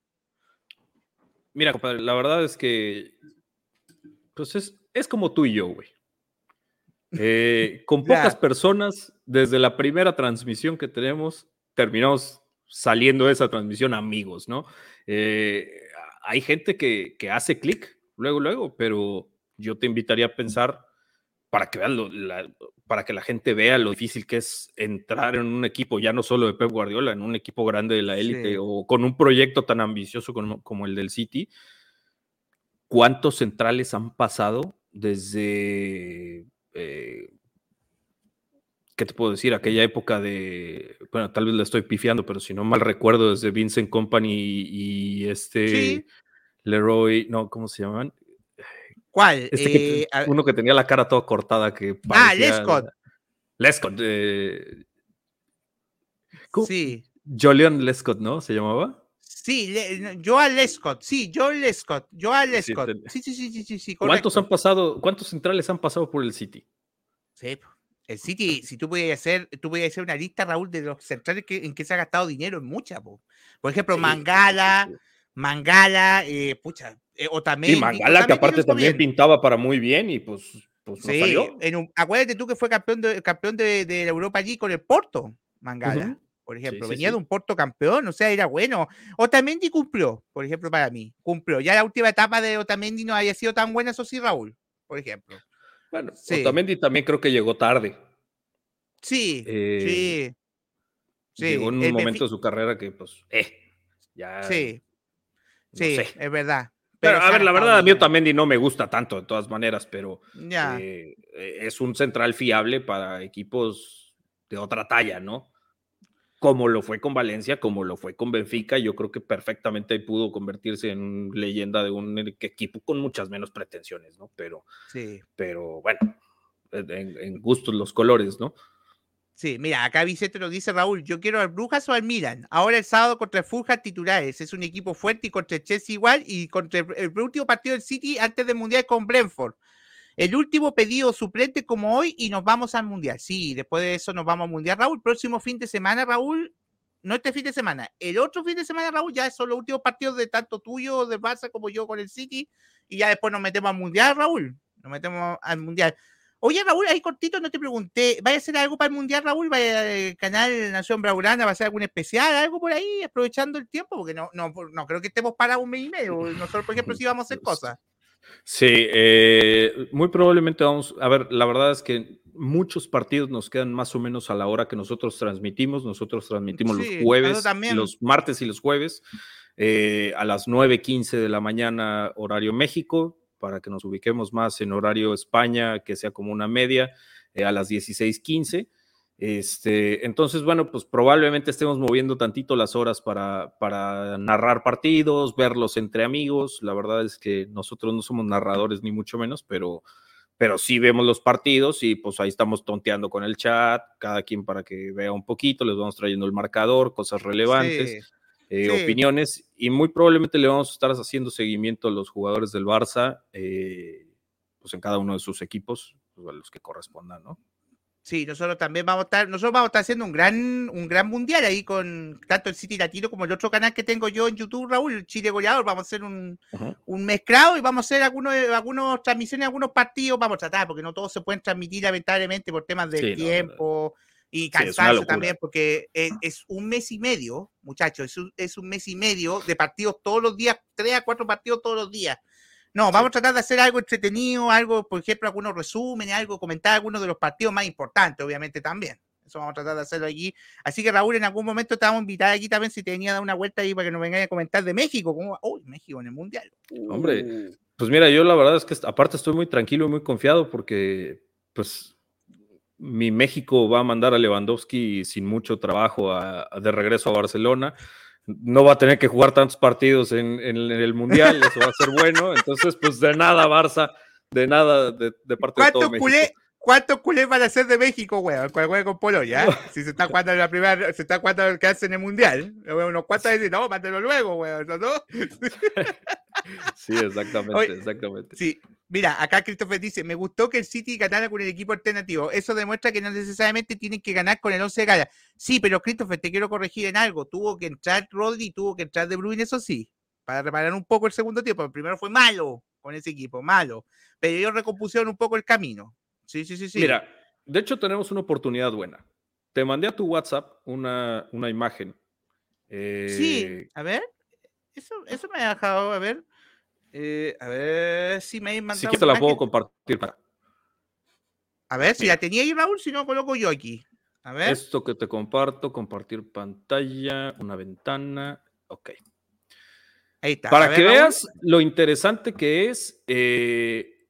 Mira, compadre, la verdad es que Pues es, es como tú y yo, güey. Eh, con [LAUGHS] pocas personas, desde la primera transmisión que tenemos, terminamos saliendo de esa transmisión amigos, ¿no? Eh, hay gente que, que hace clic luego, luego, pero yo te invitaría a pensar para que vean para que la gente vea lo difícil que es entrar en un equipo, ya no solo de Pep Guardiola, en un equipo grande de la élite o con un proyecto tan ambicioso como, como, el del City. ¿Cuántos centrales han pasado desde eh, ¿qué te puedo decir? Aquella época de, bueno, tal vez la estoy pifiando, pero si no mal recuerdo, desde Vincent Company y, este Leroy, no, ¿cómo se llaman? ¿Cuál? Este eh, uno que tenía la cara toda cortada que Ah, Lescott. Lescott. Eh, sí. Jolian Lescott, ¿no? ¿Se llamaba? Sí, Joel Lescott, sí, Joel Lescott, Joel Lescott. Sí, sí, sí, sí, sí, ¿Cuántos han pasado, cuántos centrales han pasado por el City? Sí, el City, si tú pudieras hacer, tú pudieras hacer una lista, Raúl, de los centrales que, en que se ha gastado dinero, en muchas, por ejemplo, Mangala, Mangala, eh, pucha, eh, o también. Sí, Mangala, que aparte también pintaba para muy bien y pues, pues no salió. En un, acuérdate tú que fue campeón de, campeón de, de Europa allí con el Porto, Mangala por ejemplo. Venía de un Porto campeón, o sea, era bueno. Otamendi cumplió, por ejemplo, para mí. Cumplió. Ya la última etapa de Otamendi no había sido tan buena, eso sí, Raúl, por ejemplo. Bueno, Otamendi también creo que llegó tarde. Sí, eh, sí. Llegó en un momento de su carrera que, pues, eh, ya. Sí, sí, es verdad. Pero, a ver, la verdad, a mí Otamendi no me gusta tanto de todas maneras, pero eh, es un central fiable para equipos de otra talla, ¿no? Como lo fue con Valencia, como lo fue con Benfica, yo creo que perfectamente pudo convertirse en leyenda de un equipo con muchas menos pretensiones, ¿no? Pero, sí. pero bueno, en, gustos los colores, ¿no? Sí, mira, acá Vicente nos dice Raúl, yo quiero al Brujas o al Milan. Ahora el sábado contra el Fulham titulares. Es un equipo fuerte y contra el Chelsea igual y contra el, el último partido del City antes del Mundial con Brentford. El último pedido suplente como hoy y nos vamos al Mundial. Sí, después de eso nos vamos al Mundial, Raúl. Próximo fin de semana, Raúl, no este fin de semana, el otro fin de semana, Raúl, ya son los últimos partidos de tanto tuyo, de Barça, como yo con el City, y ya después nos metemos al Mundial, Raúl. Nos metemos al Mundial. Oye, Raúl, ahí cortito no te pregunté, ¿vaya a hacer algo para el Mundial, Raúl? ¿Vaya el canal Nación Braulana? ¿Va a hacer algún especial, algo por ahí, aprovechando el tiempo? Porque no, no, no creo que estemos para un mes y medio. Nosotros, por ejemplo, sí vamos a hacer cosas. Sí, eh, muy probablemente vamos, a ver, la verdad es que muchos partidos nos quedan más o menos a la hora que nosotros transmitimos. Nosotros transmitimos los jueves, los martes y los jueves eh, a las 9.15 de la mañana horario México, para que nos ubiquemos más en horario España, que sea como una media, eh, a las 16.15. Este, entonces, bueno, pues probablemente estemos moviendo tantito las horas para, para, narrar partidos, verlos entre amigos. La verdad es que nosotros no somos narradores ni mucho menos, pero, pero sí vemos los partidos y pues ahí estamos tonteando con el chat, cada quien para que vea un poquito, les vamos trayendo el marcador, cosas relevantes, eh, opiniones y muy probablemente le vamos a estar haciendo seguimiento a los jugadores del Barça, eh, pues en cada uno de sus equipos, pues, a los que correspondan, ¿no? Sí, nosotros también vamos a estar, nosotros vamos a estar haciendo un gran, un gran mundial ahí con tanto el City Latino como el otro canal que tengo yo en YouTube, Raúl, el Chile Goleador. Vamos a hacer un, un mezclado y vamos a hacer algunos, algunos transmisiones, algunos partidos, vamos a tratar, porque no todos se pueden transmitir lamentablemente por temas de tiempo y cansancio también, porque es, un mes y medio, muchachos, es un, es un mes y medio de partidos todos los días, tres a cuatro partidos todos los días. No, vamos a tratar de hacer algo entretenido, algo, por ejemplo, algunos resúmenes, algo, comentar algunos de los partidos más importantes, obviamente también. Eso vamos a tratar de hacerlo allí. Así que Raúl, en algún momento te vamos a invitar aquí también si te venía a dar una vuelta ahí para que nos vengáis a comentar de México. Como, uy, México en el Mundial. Hombre, uh. pues mira, yo la verdad es que aparte estoy muy tranquilo y muy confiado porque, pues, mi México va a mandar a Lewandowski sin mucho trabajo de regreso a Barcelona no va a tener que jugar tantos partidos en, el Mundial, eso va a ser bueno. Entonces, pues de nada, Barça, de nada de, parte de todo México. ¿Cuántos culés van a ser de México, weón? Cuando juegue con Polonia. Si se está jugando en la primera, se está jugando el que hace en el mundial. Unos cuantos dicen, no, mátelo luego, weón, ¿no? sí, exactamente, exactamente. Sí, mira, acá Christopher dice, me gustó que el City ganara con el equipo alternativo. Eso demuestra que no necesariamente tienen que ganar con el 11 de gala. Sí, pero Christopher, te quiero corregir en algo. Tuvo que entrar Rodri, tuvo que entrar De Bruyne, eso sí, para reparar un poco el segundo tiempo. El primero fue malo con ese equipo, malo. Pero ellos recompusieron un poco el camino. Sí, sí, sí, sí. Mira, de hecho tenemos una oportunidad buena. Te mandé a tu WhatsApp una, una imagen. Sí, Eh, a ver. Eso, eso me ha dejado, a ver. Eh, a ver si me mandado. si quieres te la puedo compartir. para- A ver, si Mira. la tenía ahí, Raúl, si no coloco yo aquí. A ver. Esto que te comparto, compartir pantalla, una ventana. Ok. Ahí está. A Para ver, que Raúl. veas lo interesante que es eh,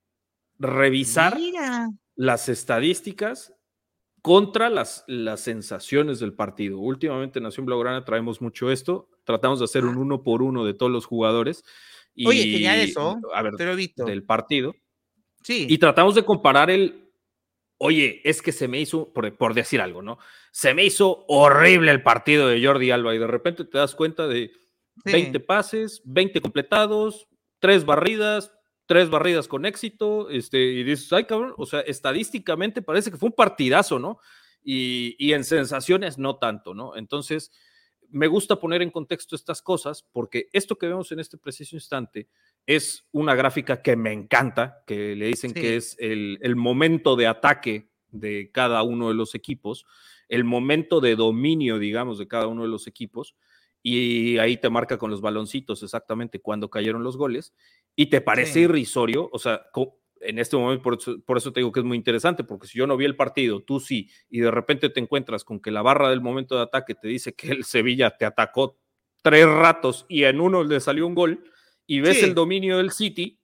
revisar Mira. Las estadísticas contra las, las sensaciones del partido. Últimamente en Nación Blaugrana traemos mucho esto, tratamos de hacer un uno por uno de todos los jugadores. Y, Oye, genial eso. A ver, Te lo he visto. del partido. Sí. Y tratamos de comparar el, oye, es que se me hizo, por, por decir algo, ¿no? Se me hizo horrible el partido de Jordi Alba y de repente te das cuenta de sí. 20 pases, 20 completados, 3 barridas, 3 barridas con éxito, este, y dices, ay cabrón, o sea, estadísticamente parece que fue un partidazo, ¿no? Y, y en sensaciones no tanto, ¿no? Entonces, me gusta poner en contexto estas cosas porque esto que vemos en este preciso instante es una gráfica que me encanta, que le dicen Sí. que es el, el momento de ataque de cada uno de los equipos, el momento de dominio, digamos, de cada uno de los equipos, y ahí te marca con los baloncitos exactamente cuando cayeron los goles, y te parece Sí. irrisorio, o sea, en este momento, por eso, por eso te digo que es muy interesante, porque si yo no vi el partido, tú sí, y de repente te encuentras con que la barra del momento de ataque te dice que el Sevilla te atacó tres ratos y en uno le salió un gol, y ves Sí. el dominio del City,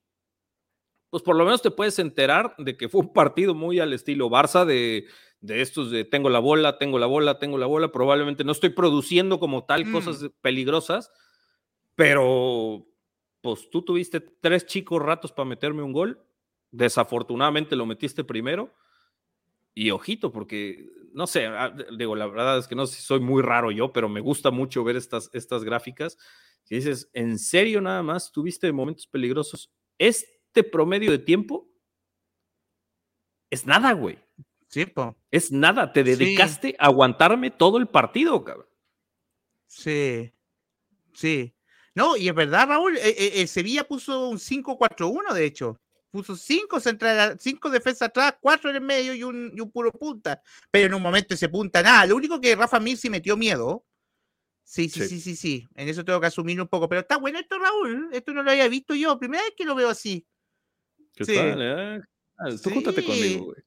pues por lo menos te puedes enterar de que fue un partido muy al estilo Barça de, de estos de tengo la bola, tengo la bola, tengo la bola, probablemente no estoy produciendo como tal Mm. cosas peligrosas, pero pues tú tuviste tres chicos ratos para meterme un gol, desafortunadamente lo metiste primero y ojito porque no sé, ah, digo, la verdad es que no sé si soy muy raro yo, pero me gusta mucho ver estas, estas gráficas que dices, ¿en serio nada más tuviste momentos peligrosos? Este promedio de tiempo es nada, güey. Sí, po. Es nada. Te Sí. dedicaste a aguantarme todo el partido, cabrón. Sí. Sí. No, y es verdad, Raúl, eh, eh, el Sevilla puso un 5-4-1, de hecho. Puso cinco, central, cinco defensas atrás, cuatro en el medio y un, y un puro punta. Pero en un momento ese punta nada. Lo único que Rafa Mir sí metió miedo. Sí, sí, Sí. sí, sí, sí. En eso tengo que asumir un poco. Pero está bueno esto, Raúl. Esto no lo había visto yo. Primera vez que lo veo así. ¿Qué Sí. tal, eh? Ah, Tú júntate Sí. conmigo, güey.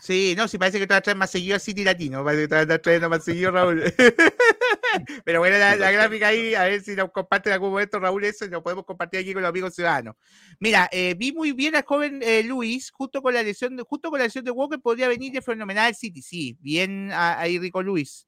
Sí, no, sí parece que te vas a traer más seguido al City Latino, parece que te vas a trayendo más seguido, Raúl. [LAUGHS] Pero bueno, la, la gráfica ahí, a ver si nos comparte en algún momento, Raúl, eso y lo podemos compartir aquí con los amigos ciudadanos. Mira, eh, vi muy bien al joven eh, Luis, justo con la lesión de, justo con la lesión de Walker, podría venir de fenomenal al City, sí, bien ahí Rico Luis.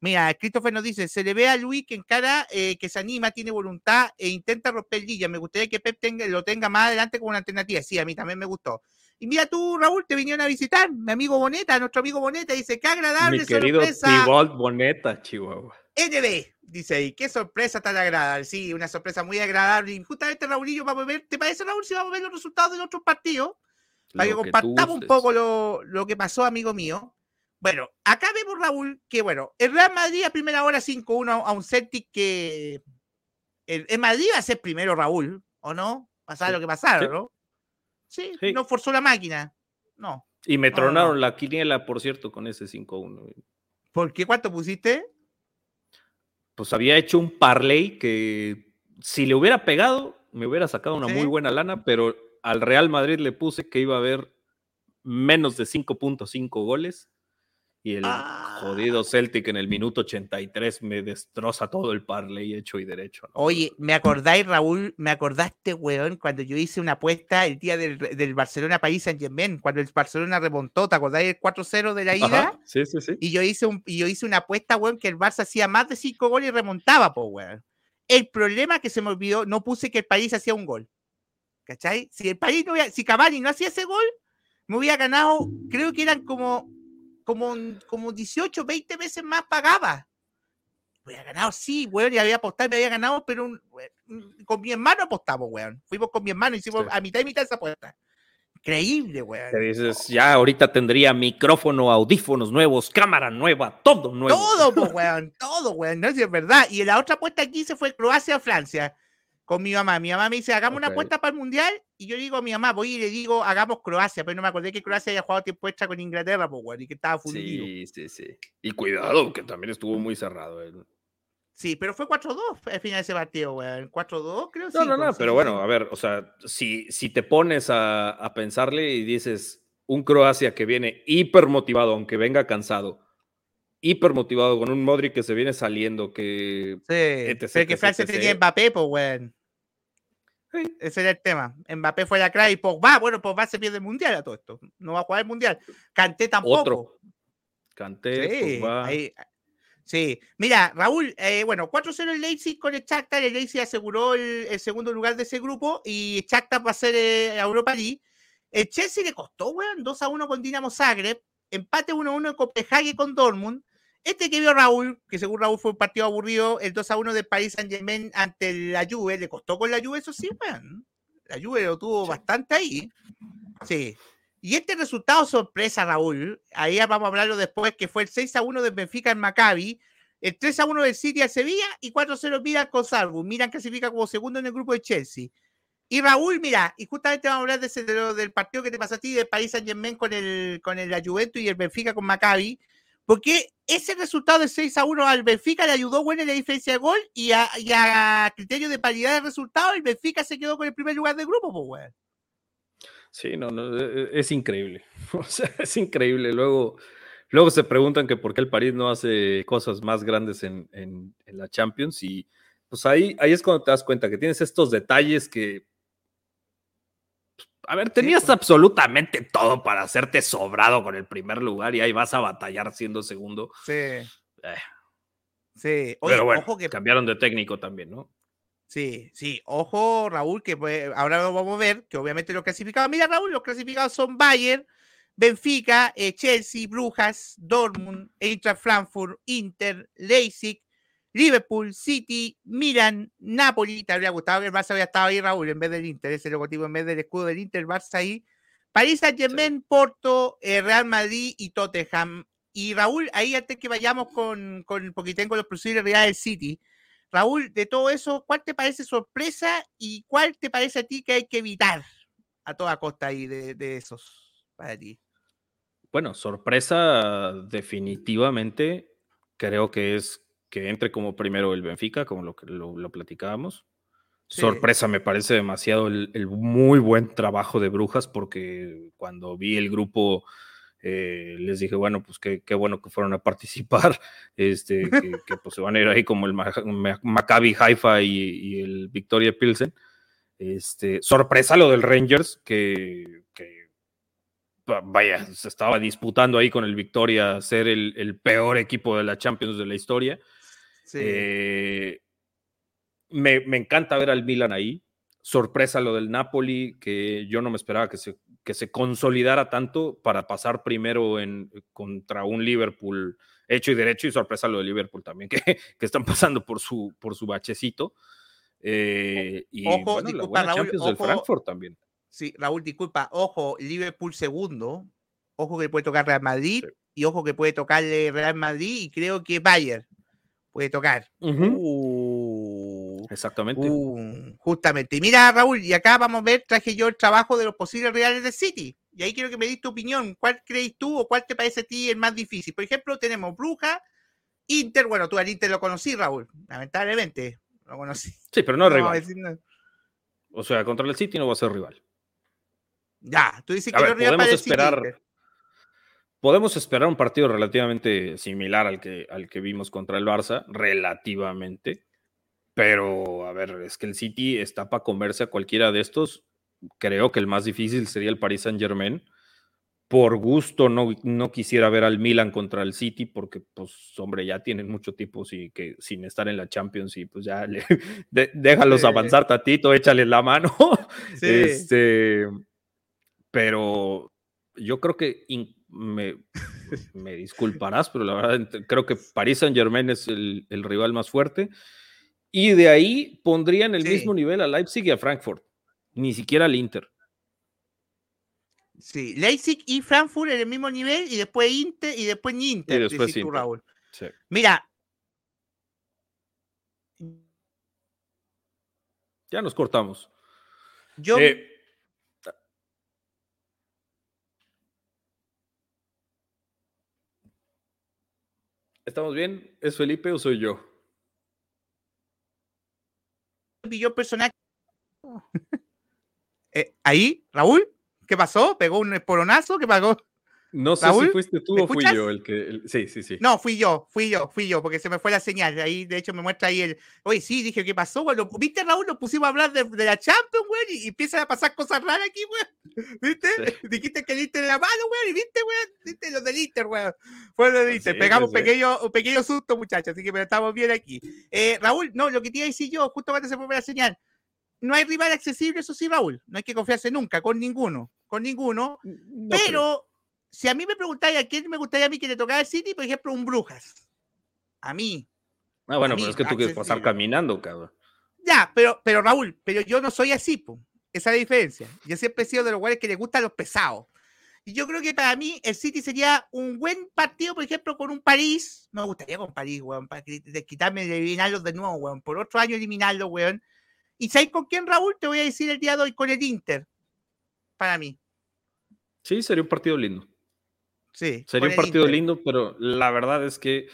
Mira, Christopher nos dice, se le ve a Luis que encara, eh, que se anima, tiene voluntad e intenta romper lilla. Me gustaría que Pep tenga- lo tenga más adelante como una alternativa. Sí, a mí también me gustó. Y mira tú, Raúl, te vinieron a visitar, mi amigo Boneta, nuestro amigo Boneta, dice, qué agradable Mi querido sorpresa. Boneta, Chihuahua. NB, dice ahí, qué sorpresa tan agradable. Sí, una sorpresa muy agradable. Y justamente, yo vamos a ver, ¿te parece, Raúl, si vamos a ver los resultados de otros partidos? Para que Lo que tú compartamos un poco lo, lo que pasó, amigo mío. Bueno, acá vemos, Raúl, que bueno, el Real Madrid a primera hora 5-1 a un Celtic que. El, el Madrid va a ser primero, Raúl, ¿o no? Pasar Sí. lo que pasara, Sí. ¿no? Sí, Sí. no forzó la máquina. No. Y me no, tronaron no. la quiniela, por cierto, con ese 5-1. güey. ¿Por qué? ¿Cuánto pusiste? Pues había hecho un parlay que si le hubiera pegado, me hubiera sacado una Sí. muy buena lana, pero al Real Madrid le puse que iba a haber menos de 5.5 goles. Y el Ah. jodido Celtic en el minuto 83 me destroza todo el parlay hecho y derecho. ¿no? Oye, ¿me acordáis, Raúl? ¿Me acordaste, weón, cuando yo hice una apuesta el día del, del Barcelona-París Saint-Germain, cuando el Barcelona remontó, ¿te acordáis el 4-0 de la ida? Ajá, Sí, sí, sí. Y yo hice un, y yo hice una apuesta, weón, que el Barça hacía más de 5 goles y remontaba, po, weón. El problema que se me olvidó, no puse que el París hacía un gol. ¿Cachai? Si el París no hubiera- si Cavani no hacía ese gol, me hubiera ganado, creo que eran como, como, como 18, 20 veces más pagaba. Había ganado, sí, weón, y había apostado, me había ganado, pero un- un- con mi hermano apostamos, weón. Fuimos con mi hermano, hicimos Sí. a mitad y mitad esa apuesta. Increíble, weón. Te dices, ya ahorita tendría micrófono, audífonos nuevos, cámara nueva, todo nuevo. Todo, pues, [LAUGHS] weón, todo, weón, no si es verdad. Y la otra apuesta aquí se fue Croacia-Francia. con mi mamá. Mi mamá me dice, hagamos una Ok. apuesta para el mundial. Y yo digo a mi mamá, voy y le digo, hagamos Croacia. Pero no me acordé que Croacia haya jugado tiempo extra con Inglaterra, pues, weón, y que estaba fundido. Sí, Sí, sí, sí. Y cuidado, que también estuvo muy cerrado. eh. pero fue 4-2 al final de ese partido, weón. 4-2, creo. No, sí, no, no, pues, pero sí, bueno, sí. a ver, o sea, si, si te pones a, a pensarle y dices, un Croacia que viene hiper motivado, aunque venga cansado, hiper motivado, con un Modric que se viene saliendo, que... Sí, etc, pero que Francia tenía. Mbappé, pues, weón. Sí. [LAUGHS] Ese era el tema. Mbappé fue la crack y Pogba, bueno, Pogba se pierde el mundial a todo esto. No va a jugar el mundial. Canté tampoco. Otro. Canté, Sí, Pogba. ahí- sí. Mira, Raúl, eh, bueno, 4-0 el Leipzig con el Shakhtar. El Leipzig aseguró el, el segundo lugar de ese grupo y Shakhtar va a ser eh, Europa League. El Chelsea le costó, weón, 2-1 con Dinamo Zagreb. Empate 1-1 en Copenhague con Dortmund. Este que vio Raúl, que según Raúl fue un partido aburrido, el 2-1 del Paris Saint-Germain ante la Juve, le costó con la Juve, eso sí, weón. La Juve lo tuvo bastante ahí. Sí. Y este resultado sorpresa, Raúl, ahí vamos a hablarlo después, que fue el 6 a 1 del Benfica en Maccabi, el 3 a 1 del City al Sevilla y 4 a 0 Milan con Salzburg. Milan clasifica como segundo en el grupo de Chelsea. Y Raúl, mira, y justamente vamos a hablar de ese, de lo- del partido que te pasó a ti del Paris Saint Germain con el, con el, la Juventus y el Benfica con Maccabi, porque ese resultado de 6 a 1 al Benfica le ayudó bueno en la diferencia de gol y a, criterio de paridad de resultados, el Benfica se quedó con el primer lugar del grupo, pues, weón. Sí, no, no, e- e- es increíble. [LAUGHS] O sea, es increíble. Luego, luego se preguntan que por qué el París no hace cosas más grandes en, en- en la Champions. Y pues ahí, ahí es cuando te das cuenta que tienes estos detalles que. A ver, tenías pues. absolutamente todo para hacerte sobrado con el primer lugar y ahí vas a batallar siendo segundo. Sí. Eh, Sí. Oye, pero bueno, ojo que cambiaron de técnico también, ¿no? Sí, sí, ojo, Raúl, que pues, ahora lo vamos a ver, que obviamente los clasificados, mira, Raúl, los clasificados son Bayern, Benfica, eh, Chelsea, Brujas, Dortmund, Eintracht Frankfurt, Inter, Leipzig, Liverpool, City, Milan, Napoli, te habría gustado que el Barça había estado ahí, Raúl, en vez del Inter, ese logotipo en vez del escudo del Inter, el Barça ahí, París Saint Germain, Porto, eh, Real Madrid y Tottenham. Y Raúl, ahí antes que vayamos con, con porque tengo los posibles reales del City, Raúl, de todo eso, ¿cuál te parece sorpresa y cuál te parece a ti que hay que evitar a toda costa ahí de, de esos para ti? Bueno, sorpresa definitivamente creo que es que entre como primero el Benfica, como lo, que- lo, lo platicábamos. Sí. Sorpresa, me parece demasiado el, el muy buen trabajo de Brujas, porque cuando vi el grupo eh, les dije, bueno, pues qué, qué bueno que fueron a participar, [LAUGHS] este, que, que, pues se van a ir ahí como el Ma- Ma- Maccabi Haifa y, y el Victoria Pilsen. Este, sorpresa lo del Rangers, que, que va- vaya, se estaba disputando ahí con el Victoria ser el, el peor equipo de la Champions de la historia. Sí, Eh, me, me encanta ver al Milan ahí. Sorpresa lo del Napoli, que yo no me esperaba que se, que se consolidara tanto para pasar primero en, contra un Liverpool hecho y derecho. Y sorpresa lo de Liverpool también, [LAUGHS] que, que están pasando por su, por su bachecito. Eh, y Ojo, bueno, la disculpa, buena Raúl, Champions del ojo. Frankfurt también. sí, Raúl, disculpa, ojo, Liverpool segundo, ojo que puede tocar Real Madrid Sí. y ojo que puede tocarle Real Madrid y creo que Bayern puede tocar. Uh, Exactamente. uh, justamente. Y mira, Raúl, y acá vamos a ver, traje yo el trabajo de los posibles reales de City. Y ahí quiero que me des tu opinión. ¿Cuál crees tú o cuál te parece a ti el más difícil? Por ejemplo, tenemos Bruja, Inter. Bueno, tú al Inter lo conocí, Raúl. Lamentablemente, lo conocí. Sí, pero no [LAUGHS] es No, rival. es decir, no. O sea, contra el City no va a ser rival. Ya, tú dices A que ver, no es rival para podemos el City, esperar- Inter. Podemos esperar un partido relativamente similar al que, al que vimos contra el Barça, relativamente. Pero, a ver, es que el City está para comerse a cualquiera de estos. Creo que el más difícil sería el Paris Saint Germain. Por gusto no, no quisiera ver al Milan contra el City porque, pues, hombre, ya tienen mucho tiempo sí, que, sin estar en la Champions y pues ya le- [LAUGHS] de- déjalos Sí. avanzar tantito, échale la mano. [LAUGHS] Sí. Este, pero yo creo que in- me, me disculparás, pero la verdad creo que Paris Saint Germain es el, el rival más fuerte. Y de ahí pondría en el Sí. mismo nivel a Leipzig y a Frankfurt, ni siquiera al Inter. Sí, Leipzig y Frankfurt en el mismo nivel y después Inter y después ni Inter, después dices tú, Inter. Raúl. Sí. Mira, Ya nos cortamos. Yo, Eh, ¿Estamos bien? ¿Es Felipe o soy yo? yo personaje. [LAUGHS] Eh, ahí, Raúl, ¿qué pasó? ¿Pegó un esporonazo? ¿Qué pagó? No sé Raúl, si fuiste tú ¿me o fui yo el que. el- Sí, sí, sí. No, fui yo, fui yo, fui yo, porque se me fue la señal. Ahí, de hecho, me muestra ahí el. Oye, sí, dije, ¿qué pasó? Bueno, ¿viste, Raúl? Nos pusimos a hablar de, de la Champions, güey, y, empiezan a pasar cosas raras aquí, güey. ¿Viste? Sí. [LAUGHS] Dijiste que el Inter era malo, güey, viste, güey, viste los del Inter, güey. Fue lo del Inter. Sí, Pegamos un pequeño, un pequeño susto, muchachos, así que pero estamos bien aquí. Eh, Raúl, no, lo que te iba a decir yo, justo cuando se fue la señal. No hay rival accesible, eso sí, Raúl. No hay que confiarse nunca, con ninguno, con ninguno. No Pero creo. Si a mí me preguntáis a quién me gustaría a mí que le tocara el City, por ejemplo, un Brujas. A mí. Ah, bueno, mí, pero es que tú quieres pasar caminando, cabrón. Ya, pero, pero Raúl, pero yo no soy así, po. Esa es la diferencia. Yo siempre he sido de los güeyes que les gustan los pesados. Y yo creo que para mí el City sería un buen partido, por ejemplo, con un París. Me gustaría con París, weón, para quitarme de eliminarlos de nuevo, weón. Por otro año eliminarlos, weón. ¿Y sabes con quién, Raúl? Te voy a decir el día de hoy con el Inter. Para mí. Sí, sería un partido lindo. Sí. Sería un partido Inter. lindo, pero la verdad es que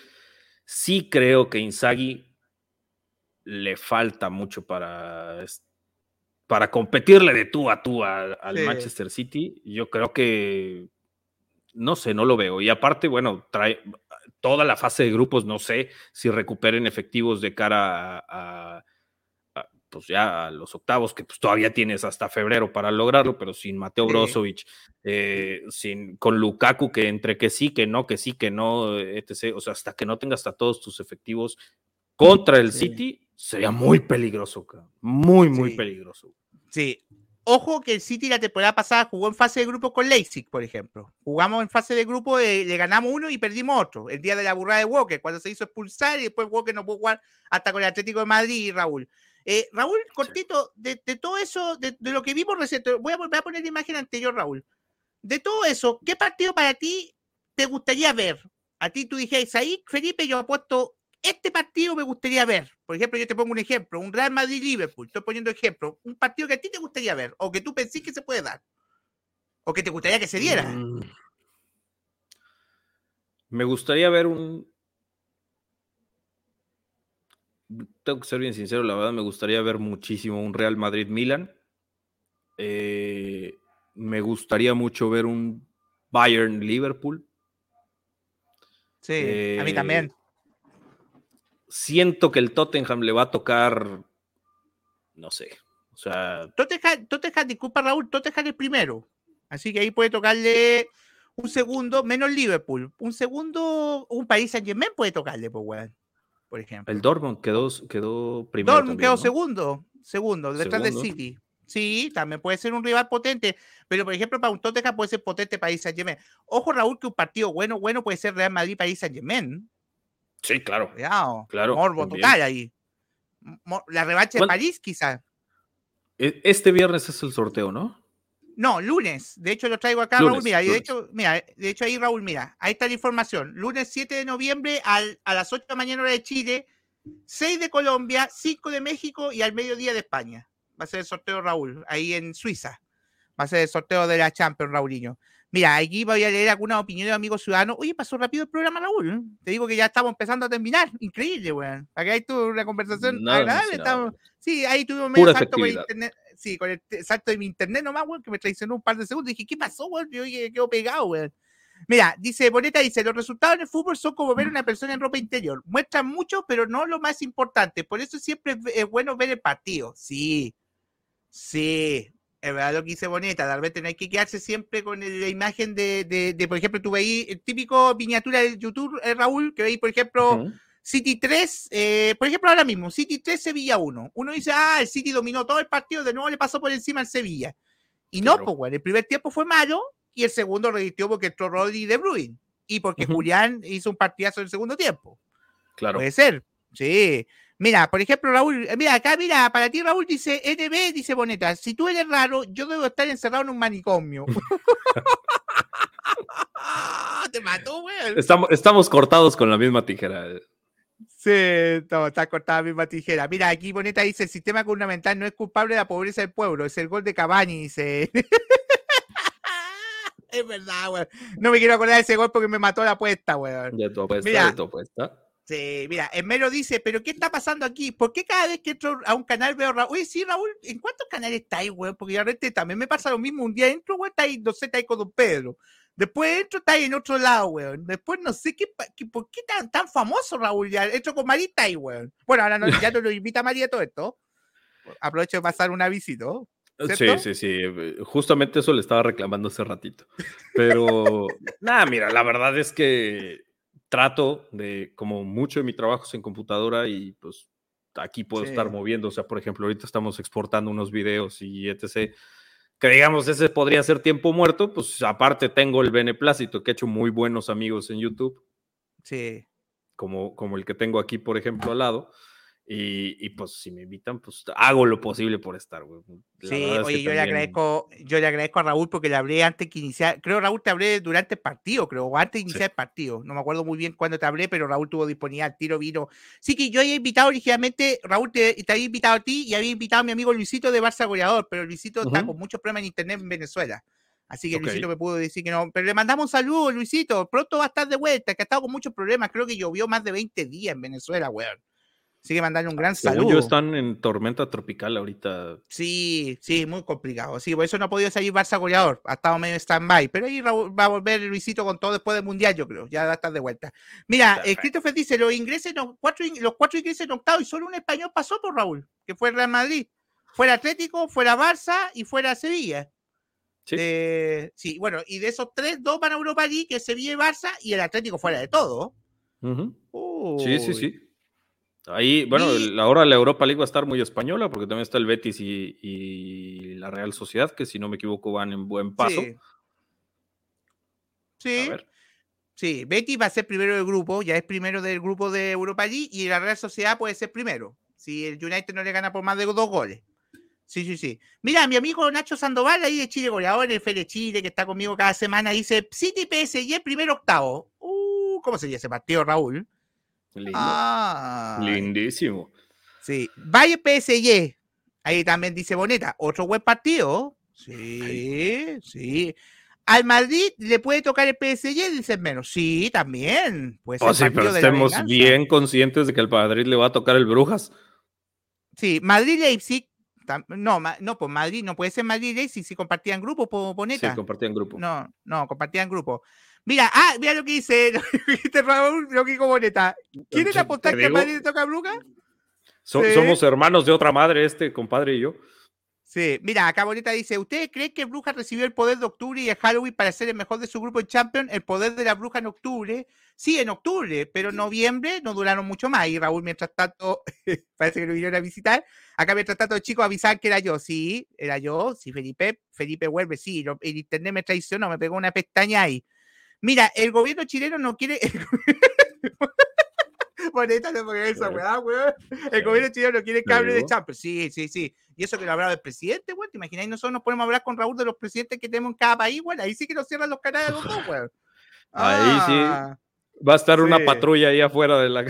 sí creo que Inzaghi le falta mucho para, para competirle de tú a tú al Sí. Manchester City. Yo creo que no sé, no lo veo. Y aparte, bueno, trae toda la fase de grupos, no sé si recuperen efectivos de cara a, pues ya a los octavos, que pues todavía tienes hasta febrero para lograrlo, pero sin Mateo. Brozovic, eh, sin, con Lukaku, que entre que sí, que no, que sí, que no, etc. O sea, hasta que no tengas a todos tus efectivos contra el Sí. City, sería muy peligroso, muy, muy Sí. peligroso. Sí. Ojo que el City la temporada pasada jugó en fase de grupo con Leipzig, por ejemplo. Jugamos en fase de grupo, eh, le ganamos uno y perdimos otro. El día de la burrada de Walker, cuando se hizo expulsar y después Walker no pudo jugar hasta con el Atlético de Madrid y Raúl. Eh, Raúl, cortito, de, de todo eso, de, de lo que vimos reciente, voy a volver a poner la imagen anterior, Raúl. De todo eso, ¿qué partido para ti te gustaría ver? A ti tú dijiste, ahí, Felipe, yo apuesto, este partido me gustaría ver. Por ejemplo, yo te pongo un ejemplo, un Real Madrid-Liverpool, estoy poniendo ejemplo, un partido que a ti te gustaría ver, o que tú pensís que se puede dar, o que te gustaría que se diera. Mm. Me gustaría ver un. Tengo que ser bien sincero, la verdad, me gustaría ver muchísimo un Real Madrid-Milan. Eh, me gustaría mucho ver un Bayern-Liverpool. Sí, a mí Eh, también. Siento que el Tottenham le va a tocar. No sé. O sea, Tottenham, Tottenham, disculpa Raúl, Tottenham es primero. Así que ahí puede tocarle un segundo, menos Liverpool. Un segundo, un Paris Saint Germain puede tocarle, pues, weón. Por ejemplo. el Dortmund quedó, quedó primero. Dortmund quedó ¿no? segundo, segundo, detrás del. City. Sí, también puede ser un rival potente, pero por ejemplo, para un Tottenham puede ser potente Paris Saint Germain. Ojo, Raúl, que un partido bueno, bueno puede ser Real Madrid Paris Saint Germain. Sí, claro. Cuidado. Claro, Morbo también. total ahí. La revancha de ¿Cuán- París, quizás. E- Este viernes es el sorteo, ¿no? No, lunes. De hecho, lo traigo acá, Lunes, Raúl. Mira, de hecho, mira, de hecho ahí, Raúl, mira, ahí está la información. Lunes 7 de noviembre al- a las 8 de la mañana hora de Chile, 6 de Colombia, 5 de México y al mediodía de España. Va a ser el sorteo, Raúl, ahí en Suiza. Va a ser el sorteo de la Champions, Raulinho. Mira, aquí voy a leer algunas opiniones de amigos ciudadanos. Oye, pasó rápido el programa, Raúl. Te digo que ya estamos empezando a terminar. Increíble, weón. Acá hay tu una conversación Nada agradable. Estamos, Sí, ahí tuvimos medio salto efectividad. internet. Sí, con el salto de mi internet nomás, weón, que me traicionó un par de segundos. Dije, ¿qué pasó, weón? Yo quedó pegado, weón. Mira, dice Boneta, dice, los resultados en el fútbol son como ver a una persona en ropa interior. Muestran mucho, pero no lo más importante. Por eso siempre es, bueno ver el partido. Sí, sí. Es verdad lo que dice Boneta, de repente no hay que quedarse siempre con la imagen de, de, por ejemplo, tú veis el típico miniatura de YouTube, eh, Raúl, que veis, por ejemplo. City 3, eh, por ejemplo, ahora mismo, City 3, Sevilla 1. Uno dice, ah, el City dominó todo el partido, de nuevo le pasó por encima al Sevilla. Y no, pues, bueno, el primer tiempo fue malo y el segundo revirtió porque entró Rodri de Bruyne y porque Ujú. Julián hizo un partidazo en el segundo tiempo. Claro. Puede ser, sí. Mira, por ejemplo, Raúl, eh, mira, acá, mira, para ti, Raúl, dice NB, dice Boneta, si tú eres raro, yo debo estar encerrado en un manicomio. [LAUGHS] [LAUGHS] Te mató, güey. Estamos, estamos cortados con la misma tijera. Sí, está cortada la misma tijera. Mira, aquí Boneta dice, el sistema gubernamental no es culpable de la pobreza del pueblo, es el gol de Cavani, dice. [LAUGHS] es verdad, weón. No me quiero acordar de ese gol porque me mató la apuesta, weón. Ya tu apuesta, mira, tu apuesta. Sí, mira, en Mero dice, pero ¿qué está pasando aquí? ¿Por qué cada vez que entro a un canal veo Raúl? Oye, sí, Raúl, ¿en cuántos canales está ahí, weón? Porque realmente también me pasa lo mismo. Un día entro, weón, está ahí, no sé, está ahí con Don Pedro. Después entro, está ahí en otro lado, weón. Después no sé qué, por qué tan, tan famoso Raúl ya. Entro con Marita ahí, weón. Bueno, ahora no, ya no lo invita a María todo esto. Aprovecho de pasar una visita. Sí, sí, sí. Justamente eso le estaba reclamando hace ratito. Pero, [LAUGHS] nada, mira, la verdad es que trato de, como mucho de mi trabajo es en computadora y pues aquí puedo estar moviendo. O sea, por ejemplo, ahorita estamos exportando unos videos y etc que digamos ese podría ser tiempo muerto, pues aparte tengo el beneplácito que he hecho muy buenos amigos en YouTube. Sí. Como, como el que tengo aquí, por ejemplo, al lado. Y, pues si me invitan, pues hago lo posible por estar, güey. sí, oye, yo le agradezco, yo le agradezco a Raúl porque le hablé antes que iniciar, creo Raúl te hablé durante el partido, creo, o antes de iniciar el partido. No me acuerdo muy bien cuándo te hablé, pero Raúl tuvo disponibilidad, tiro vino. Sí que yo había invitado originalmente, Raúl te, te, había invitado a ti y había invitado a mi amigo Luisito de Barça Goleador, pero Luisito está con muchos problemas en internet en Venezuela. Así que Luisito me pudo decir que no. Pero le mandamos un saludo, Luisito. Pronto va a estar de vuelta, que ha estado con muchos problemas. Creo que llovió más de 20 días en Venezuela, weón. Así que mandarle un gran saludo. Ellos están en tormenta tropical ahorita. Sí, sí, muy complicado. Sí, por eso no ha podido salir Barça goleador. Ha estado medio stand-by. Pero ahí va a volver Luisito con todo después del Mundial, yo creo. Ya va a estar de vuelta. Mira, eh, Christopher dice, los ingleses, los cuatro, los cuatro ingleses en octavo y solo un español pasó por Raúl, que fue el Real Madrid. Fuera Atlético, fuera Barça y fuera Sevilla. Sí. Eh, sí, bueno, y de esos tres, dos van a Europa League, que es Sevilla y Barça, y el Atlético fuera de todo. Sí, sí, sí. Ahí, bueno, ahora la Europa League va a estar muy española porque también está el Betis y, la Real Sociedad, que si no me equivoco van en buen paso. Sí. Sí. Betis va a ser primero del grupo, ya es primero del grupo de Europa League y la Real Sociedad puede ser primero, si el United no le gana por más de dos goles. Sí, sí, sí. Mira, mi amigo Nacho Sandoval, ahí de Chile, goleador en el FL Chile, que está conmigo cada semana, dice City PSG primero octavo. Uh, ¿cómo sería ese partido, Raúl? Ah, Lindísimo. Sí. Valle PSG. Ahí también dice Boneta. Otro buen partido. Sí, sí. Al Madrid le puede tocar el PSG, dicen menos. Sí, también. Pues oh, sí, pero estemos bien conscientes de que al Madrid le va a tocar el Brujas. Sí, Madrid-Leipzig. No, no, pues Madrid, no puede ser Madrid-Leipzig si compartían grupo, Boneta. Sí, compartían grupo. No, no, compartían grupo. Mira, ah, mira lo que dice, [LAUGHS] lo que dijo Boneta. ¿Quieres apostar que a Madrid le toca a Bruja? Somos hermanos de otra madre, este compadre y yo. Sí, mira, acá Boneta dice, ¿ustedes creen que Bruja recibió el poder de octubre y el Halloween para ser el mejor de su grupo en Champions? El poder de la Bruja en octubre. Sí, en octubre, pero en noviembre no duraron mucho más. Y Raúl, mientras tanto, [LAUGHS] parece que lo vinieron a visitar. Acá, mientras tanto, chicos, avisaban que era yo. Sí, era yo. Sí, Felipe. Felipe vuelve. Sí, el internet me traicionó, me pegó una pestaña ahí. Mira, el gobierno chileno no quiere. Bonita no porque esa weá, weón. El gobierno chileno no quiere que hable de Champions. Sí, sí, sí. Y eso que lo hablaba el presidente, weón. ¿Te imagináis? Nosotros nos podemos hablar con Raúl de los presidentes que tenemos en cada país, weón. Ahí sí que nos cierran los canales los dos, weón. Ahí sí. Ah, Va a estar una patrulla ahí afuera de la.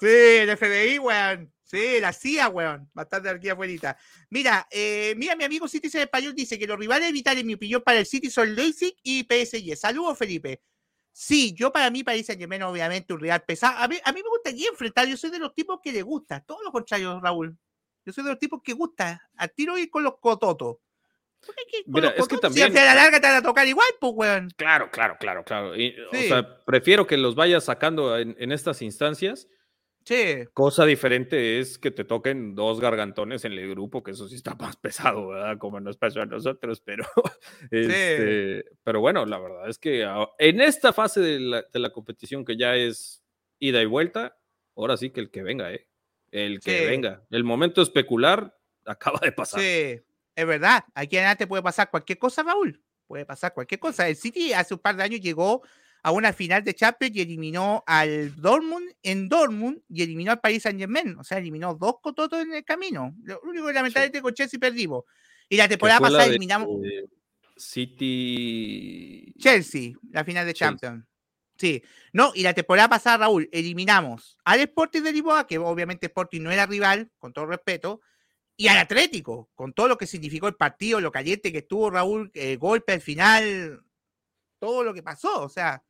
sí, el FBI, weón. Sí, la CIA, weón. Bastante aquí afuera. Mira, eh, mira, mi amigo Citizen Español dice que los rivales vitales, en mi opinión, para el City son Leipzig y PSG. Saludos, Felipe. Sí, yo para mí París Saint Germain, obviamente, un rival pesado. A mí, a mí me gustaría enfrentar, yo soy de los tipos que le gusta, todo lo contrario, Raúl. Yo soy de los tipos que gusta al tiro ir con los cototos. Mira, es que también. Si a la larga te van a tocar igual, pues, weón. Claro, claro, claro, claro. O sea, prefiero que los vayas sacando en, en estas instancias Sí. Cosa diferente es que te toquen dos gargantones en el grupo, que eso sí está más [LAUGHS] pesado, ¿verdad? Como nos pasó a nosotros, pero, [LAUGHS] este, pero bueno, la verdad es que en esta fase de la, de la, competición que ya es ida y vuelta, ahora sí que el que venga, ¿eh? El que venga. El momento especular [LAUGHS] acaba de pasar. Sí, es verdad. Aquí en adelante puede pasar cualquier cosa, Raúl. Puede pasar cualquier cosa. El City hace un par de años llegó a una final de Champions y eliminó al Dortmund en Dortmund y eliminó al Paris Saint Germain. O sea, eliminó dos cototos en el camino. Lo único que lamentablemente con Chelsea perdimos. Y la temporada pasada eliminamos. City. Chelsea, la final de Champions. Sí, no, y la temporada pasada, Raúl, eliminamos al Sporting de Lisboa, que obviamente Sporting no era rival, con todo respeto, y al Atlético, con todo lo que significó el partido, lo caliente que estuvo Raúl, el golpe al final, todo lo que pasó, o sea,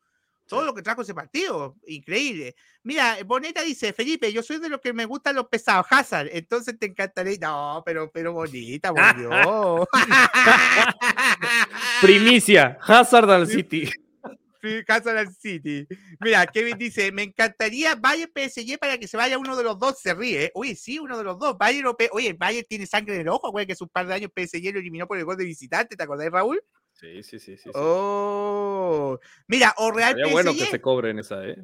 todo lo que trajo ese partido, increíble. Mira, Boneta dice, Felipe, yo soy de los que me gustan los pesados, Hazard, entonces te encantaría. No, pero, pero Bonita, volvió. [LAUGHS] Primicia, Hazard al City. Hazard al City. Mira, Kevin dice, me encantaría Bayern PSG para que se vaya uno de los dos, se ríe. Oye, sí, uno de los dos. O Oye, Bayern tiene sangre en el ojo, güey, que hace un par de años PSG lo eliminó por el gol de visitante, ¿te acordás, Raúl? Sí, sí, sí, sí. Oh, mira, o Real Sería bueno que se cobren esa, ¿eh?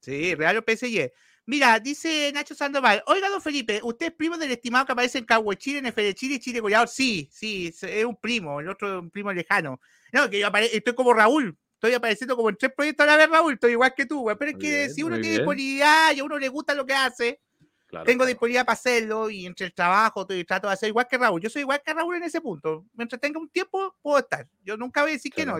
Sí, Real o PSG. Mira, dice Nacho Sandoval, oiga, don Felipe, ¿usted es primo del estimado que aparece en Cagüe Chile, en FD Chile, Chile goleador? Sí, sí, es un primo, el otro es un primo lejano. No, que yo estoy como Raúl, estoy apareciendo como en tres proyectos a la vez, Raúl, estoy igual que tú, güey. Pero es que si uno tiene disponibilidad y a uno le gusta lo que hace, tengo disponibilidad para hacerlo y entre el trabajo y trato de hacer igual que Raúl. Yo soy igual que Raúl en ese punto. Mientras tenga un tiempo, puedo estar. Yo nunca voy a decir que no.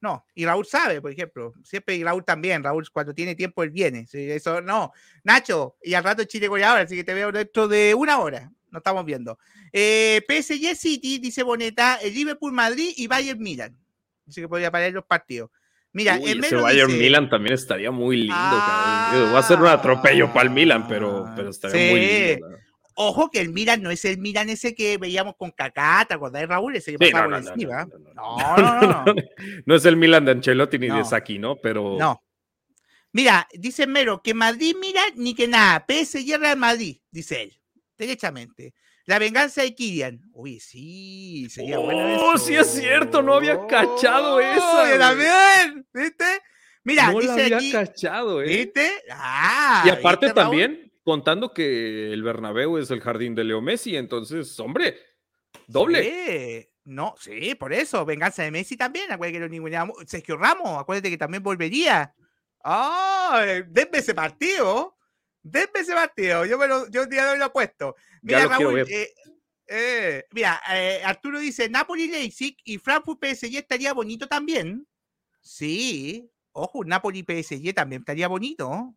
No, y Raúl sabe, por ejemplo, siempre y Raúl también, Raúl cuando tiene tiempo él viene, eso no, Nacho, y al rato Chile ahora, así que te veo dentro de una hora, nos estamos viendo. Eh, PSG City, dice Boneta, el Liverpool Madrid y Bayern Milan, dice que podría parar los partidos. Mira, Uy, ese Bayern Milan también estaría muy lindo, Va a ser un atropello para el Milan, pero, pero estaría muy lindo. Ojo que el Milan no es el Milan ese que veíamos con Kaká, ¿te acordás Raúl? Ese que pasaba no, no, no, no, [LAUGHS] no, es el Milan de Ancelotti ni de Saki, ¿no? Pero. No. Mira, dice Mero que Madrid mira ni que nada. PSG Real Madrid, dice él. Derechamente. La venganza de Kylian. Uy, sí, sería bueno Oh, sí es cierto, no había cachado eso. también, ¿viste? Mira, no dice había aquí, cachado, ¿eh? ¿Viste? Ah, y aparte ¿viste, también, contando que el Bernabéu es el jardín de Leo Messi, entonces, hombre, doble. Sí. No, sí, por eso. Venganza de Messi también. Acuérdate que lo ninguneamos. Sergio Ramos, acuérdate que también volvería. ¡Ah! denme ese partido. Denme ese partido. Yo, me lo, yo un día de hoy lo apuesto. Mira, Ya lo quiero Raúl, ver. eh, eh, mira, eh, Arturo dice, Napoli Leipzig y Frankfurt PSG estaría bonito también. Sí, ojo, Napoli PSG también estaría bonito.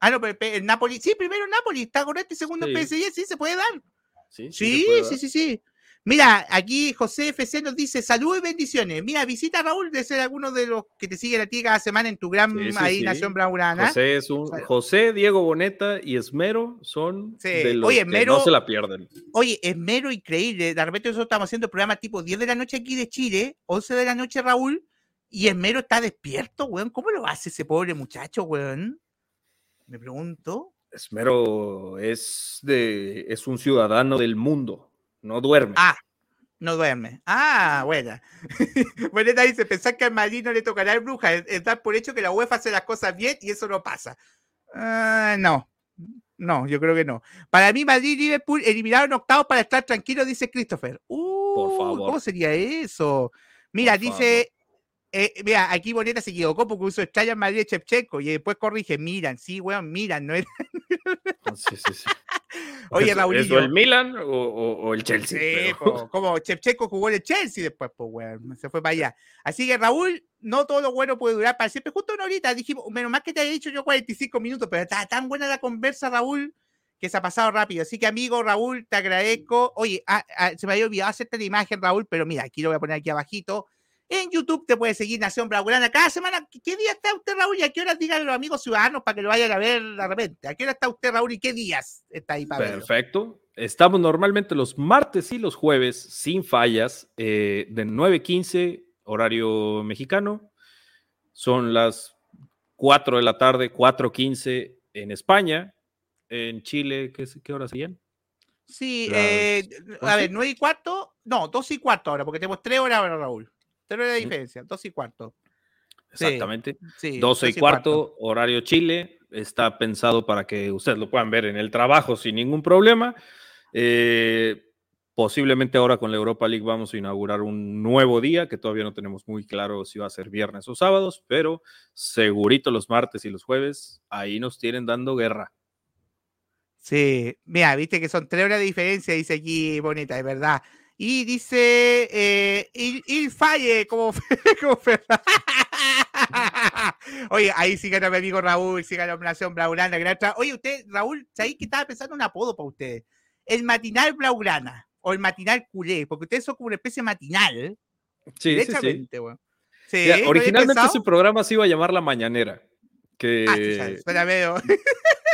Ah, no, pero pe- el Napoli, sí, primero Napoli, está correcto, y segundo Sí. PSG, sí, se puede dar. Sí, Sí, sí, sí. Mira, aquí José FC nos dice salud y bendiciones. Mira, visita a Raúl de ser alguno de los que te siguen a ti cada semana en tu gran Sí, sí, ahí sí. Nación Braurana. José, es un. José, Diego Boneta y Esmero son de los Oye, que Esmero- no se la pierden. Oye, es mero increíble. De repente nosotros estamos haciendo programa tipo 10 de la noche aquí de Chile, 11 de la noche Raúl, y es mero está despierto, weón. ¿Cómo lo hace ese pobre muchacho, weón? Me pregunto. Esmero es de es un ciudadano del mundo, no duerme. Ah, no duerme. Ah, buena. [LAUGHS] Boneta dice, pensar que al Madrid no le tocará el bruja, es, es dar por hecho que la UEFA hace las cosas bien y eso no pasa. Ah, no. No, yo creo que no. Para mí, Madrid y Liverpool eliminaron octavos para estar tranquilos, dice Christopher. Uh, favor. ¿Cómo sería eso? Mira, Por dice, eh, mira, aquí Boneta se equivocó porque usó estrella en Madrid Chepchenko y después corrige, miran, sí, weón, miran, no es. Sí, sí, sí. [LAUGHS] Oye, ¿Es- Raulillo. ¿Es o el Milan o, o- o el Chelsea? Sí, pero- po, como Chepchenko jugó en el Chelsea después, pues, weón, se fue para allá. Así que Raúl, no todo lo bueno puede durar para siempre. Justo una horita dijimos, menos más que te haya dicho yo 45 minutos, pero está tan buena la conversa, Raúl, que se ha pasado rápido. Así que, amigo Raúl, te agradezco. Oye, ah, ah, se me había olvidado hacerte la imagen, Raúl, pero mira, aquí lo voy a poner aquí abajito. En YouTube te puedes seguir Nación Braulana cada semana. ¿Qué- ¿Qué día está usted, Raúl? ¿Y a qué horas digan los amigos ciudadanos para que lo vayan a ver de repente? ¿A qué hora está usted, Raúl? ¿Y qué días está ahí para verlo? Perfecto. Estamos normalmente los martes y los jueves sin fallas eh, de 9.15 horario mexicano. Son las 4 de la tarde, 4.15 en España. En Chile, ¿qué, qué horas serían? Sí, Las eh, a ver, nueve y cuarto, no, dos y cuarto ahora, porque tenemos tres horas ahora, Raúl. Tres horas de diferencia, dos y cuarto. Exactamente. Sí, 12 y cuarto, horario Chile. Está pensado para que ustedes lo puedan ver en el trabajo sin ningún problema. Eh, posiblemente ahora con la Europa League vamos a inaugurar un nuevo día, que todavía no tenemos muy claro si va a ser viernes o sábados, pero segurito los martes y los jueves, ahí nos tienen dando guerra. Sí, mira, viste que son tres horas de diferencia, dice aquí Bonita, es verdad. Y dice, eh, il, falle, como, [LAUGHS] como Oye, ahí sí ganó mi amigo Raúl, sí ganó Nación Blaurana. Oye, usted, Raúl, ¿sabéis que estaba pensando un apodo para usted? El matinal Blaurana o el matinal culé, porque ustedes son como una especie matinal. Sí, sí, sí. sí originalmente ese programa se iba a llamar La Mañanera. Que... Ah,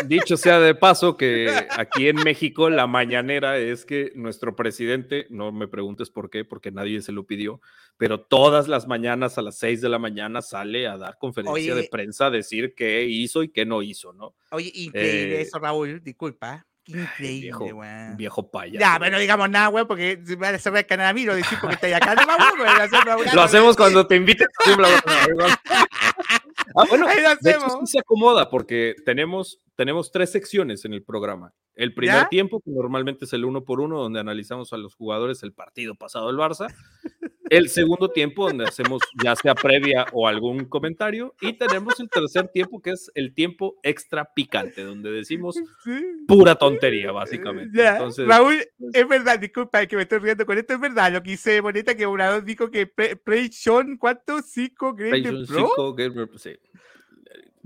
Dicho sea de paso que [LAUGHS] aquí en México la mañanera es que nuestro presidente, no me preguntes por qué, porque nadie se lo pidió, pero todas las mañanas a las seis de la mañana sale a dar conferencia de prensa a decir qué hizo y qué no hizo, ¿no? Oye, increíble eh, eso, Raúl, disculpa. Increíble, viejo, viejo payaso. Ya, pero no digamos nada, güey, porque se va a cerrar el canal a mí, lo decís porque está acá. lo hacemos cuando te inviten. Ah, bueno, de hecho sí se acomoda porque tenemos, tenemos tres secciones en el programa. El primer tiempo, que normalmente es el uno por uno, donde analizamos a los jugadores el partido pasado del Barça. El segundo tiempo, donde hacemos ya sea previa o algún comentario. Y tenemos el tercer tiempo, que es el tiempo extra picante, donde decimos [LAUGHS] pura tontería, básicamente. Raúl, pues es verdad, disculpa que me estoy riendo con esto, es verdad. Lo que hice Bonita, que un dijo que PlayStation, ¿cuánto? ¿Cinco Pro? sí.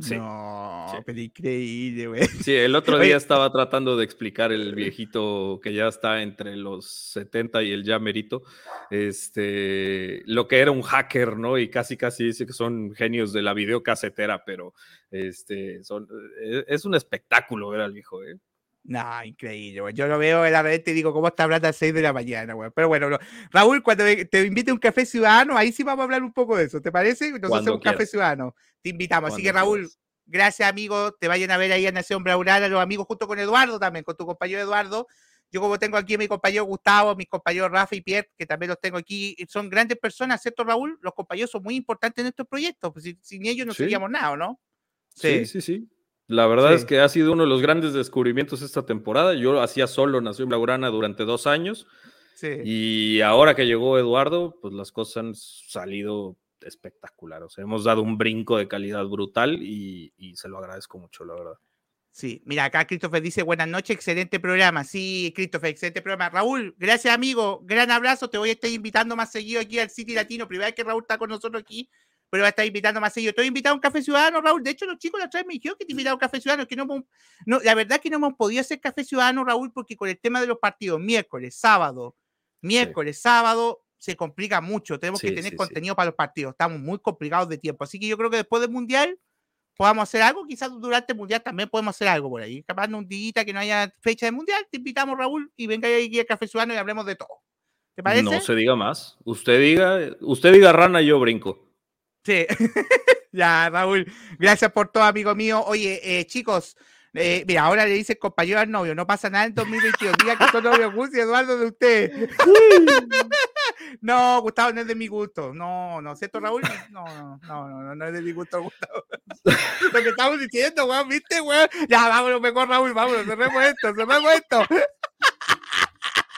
No, pero increíble, güey. [LAUGHS] Sí, el otro día estaba tratando de explicar el viejito que ya está entre los 70 y el ya merito, este, lo que era un hacker, ¿no? Y casi casi dice que son genios de la videocasetera, pero este, son, e, es un espectáculo ver al viejo, ¿eh? No, increíble, güey. Yo lo veo en la red y digo, ¿cómo está hablando a las 6 de la mañana, güey? Pero bueno, Raúl, cuando te invite a un café ciudadano, ahí sí vamos a hablar un poco de eso, ¿te parece? Nos hacemos un café ciudadano. Te invitamos. Así que, Raúl, gracias, amigo. Te vayan a ver ahí en Nación Braurana, los amigos, junto con Eduardo también, con tu compañero Eduardo. Yo como tengo aquí a mi compañero Gustavo, mis compañeros Rafa y Pierre, que también los tengo aquí, son grandes personas, ¿cierto, Raúl? Los compañeros son muy importantes en estos proyectos, pues sin, ellos no seríamos nada, ¿no? sí, sí. sí. La verdad es que ha sido uno de los grandes descubrimientos esta temporada. Yo hacía solo Nación Blaugrana durante dos años. Y ahora que llegó Eduardo, pues las cosas han salido espectacular. O sea, hemos dado un brinco de calidad brutal y, se lo agradezco mucho, la verdad. Sí, mira, acá Christopher dice buenas noches, excelente programa. Sí, Christopher, excelente programa. Raúl, gracias amigo, gran abrazo. Te voy a estar invitando más seguido aquí al City Latino. Primera vez que Raúl está con nosotros aquí pero va a estar invitando más seguido. Estoy invitado a un café ciudadano, Raúl. De hecho, los chicos la otra vez me dijeron que te invitado a un café ciudadano. Que no, no, la verdad es que no hemos podido hacer café ciudadano, Raúl, porque con el tema de los partidos, miércoles, sábado, miércoles, sábado, se complica mucho. Tenemos que tener contenido para los partidos. Estamos muy complicados de tiempo. Así que yo creo que después del Mundial podamos hacer algo. Quizás durante el Mundial también podemos hacer algo por ahí. Capaz un día que no haya fecha de Mundial, te invitamos, Raúl, y venga aquí al Café Ciudadano y hablemos de todo. ¿Te parece? No se diga más. Usted diga, usted diga rana, yo brinco. Sí, [LAUGHS] ya, Raúl, gracias por todo, amigo mío. Oye, eh, chicos, eh, mira, ahora le dice compañero al novio, no pasa nada en 2022. Diga que son novios Gus y Eduardo de usted. [LAUGHS] no, Gustavo, no es de mi gusto. No, no, ¿cierto, Raúl? No, no, no, no, no es de mi gusto, Gustavo. [LAUGHS] Lo que estamos diciendo, weón, ¿viste, weón? Ya, vámonos mejor, Raúl, vámonos, cerremos esto, cerremos esto.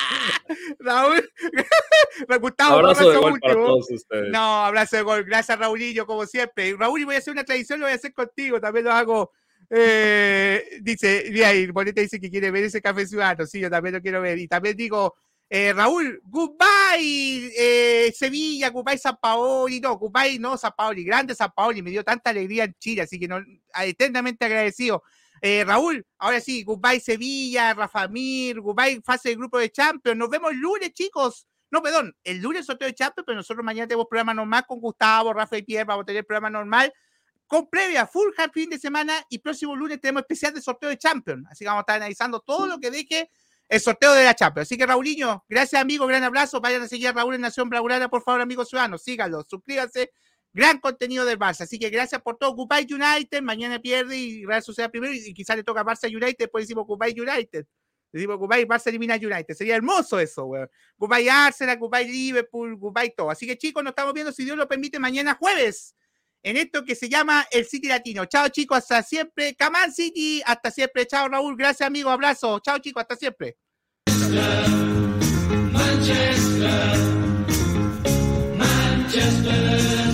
[LAUGHS] Raúl, [LAUGHS] Gustavo, abrazo de gol para todos ustedes. No, abrazo de gol. Gracias, Raulillo, como siempre. Raúl, y voy a hacer una tradición, lo voy a hacer contigo, también lo hago. Eh, dice, mira, Bonita dice que quiere ver ese café ciudadano. Sí, yo también lo quiero ver. Y también digo, eh, Raúl, goodbye eh, Sevilla, goodbye San Paoli, no, goodbye no San Paoli, grande San Paoli, me dio tanta alegría en Chile, así que no, eternamente agradecido. Eh, Raúl, ahora sí, goodbye Sevilla, Rafa Mir, goodbye fase del grupo de Champions. Nos vemos el lunes, chicos. No, perdón, el lunes sorteo de Champions, pero nosotros mañana tenemos programa normal con Gustavo, Rafa y Pierre, vamos a tener programa normal con previa, full fin de semana y próximo lunes tenemos especial de sorteo de Champions. Así que vamos a estar analizando todo lo que deje el sorteo de la Champions. Así que Raulinho, gracias amigo, gran abrazo. Vayan a seguir a Raúl en Nación Braulana, por favor, amigos ciudadanos. Síganlo, suscríbanse gran contenido del Barça. Así que gracias por todo. Goodbye United. Mañana pierde y Real Sociedad primero. Y quizás le toca Barça United. Después decimos Goodbye United. Decimos Goodbye Barça elimina United. Sería hermoso eso, weón. Goodbye Arsenal, Goodbye Liverpool, Goodbye todo. Así que chicos, nos estamos viendo, si Dios lo permite, mañana jueves. En esto que se llama el City Latino. Chao chicos, hasta siempre. Camán City, hasta siempre. Chao Raúl, gracias amigo, abrazo. Chao chicos, hasta siempre. Manchester, Manchester.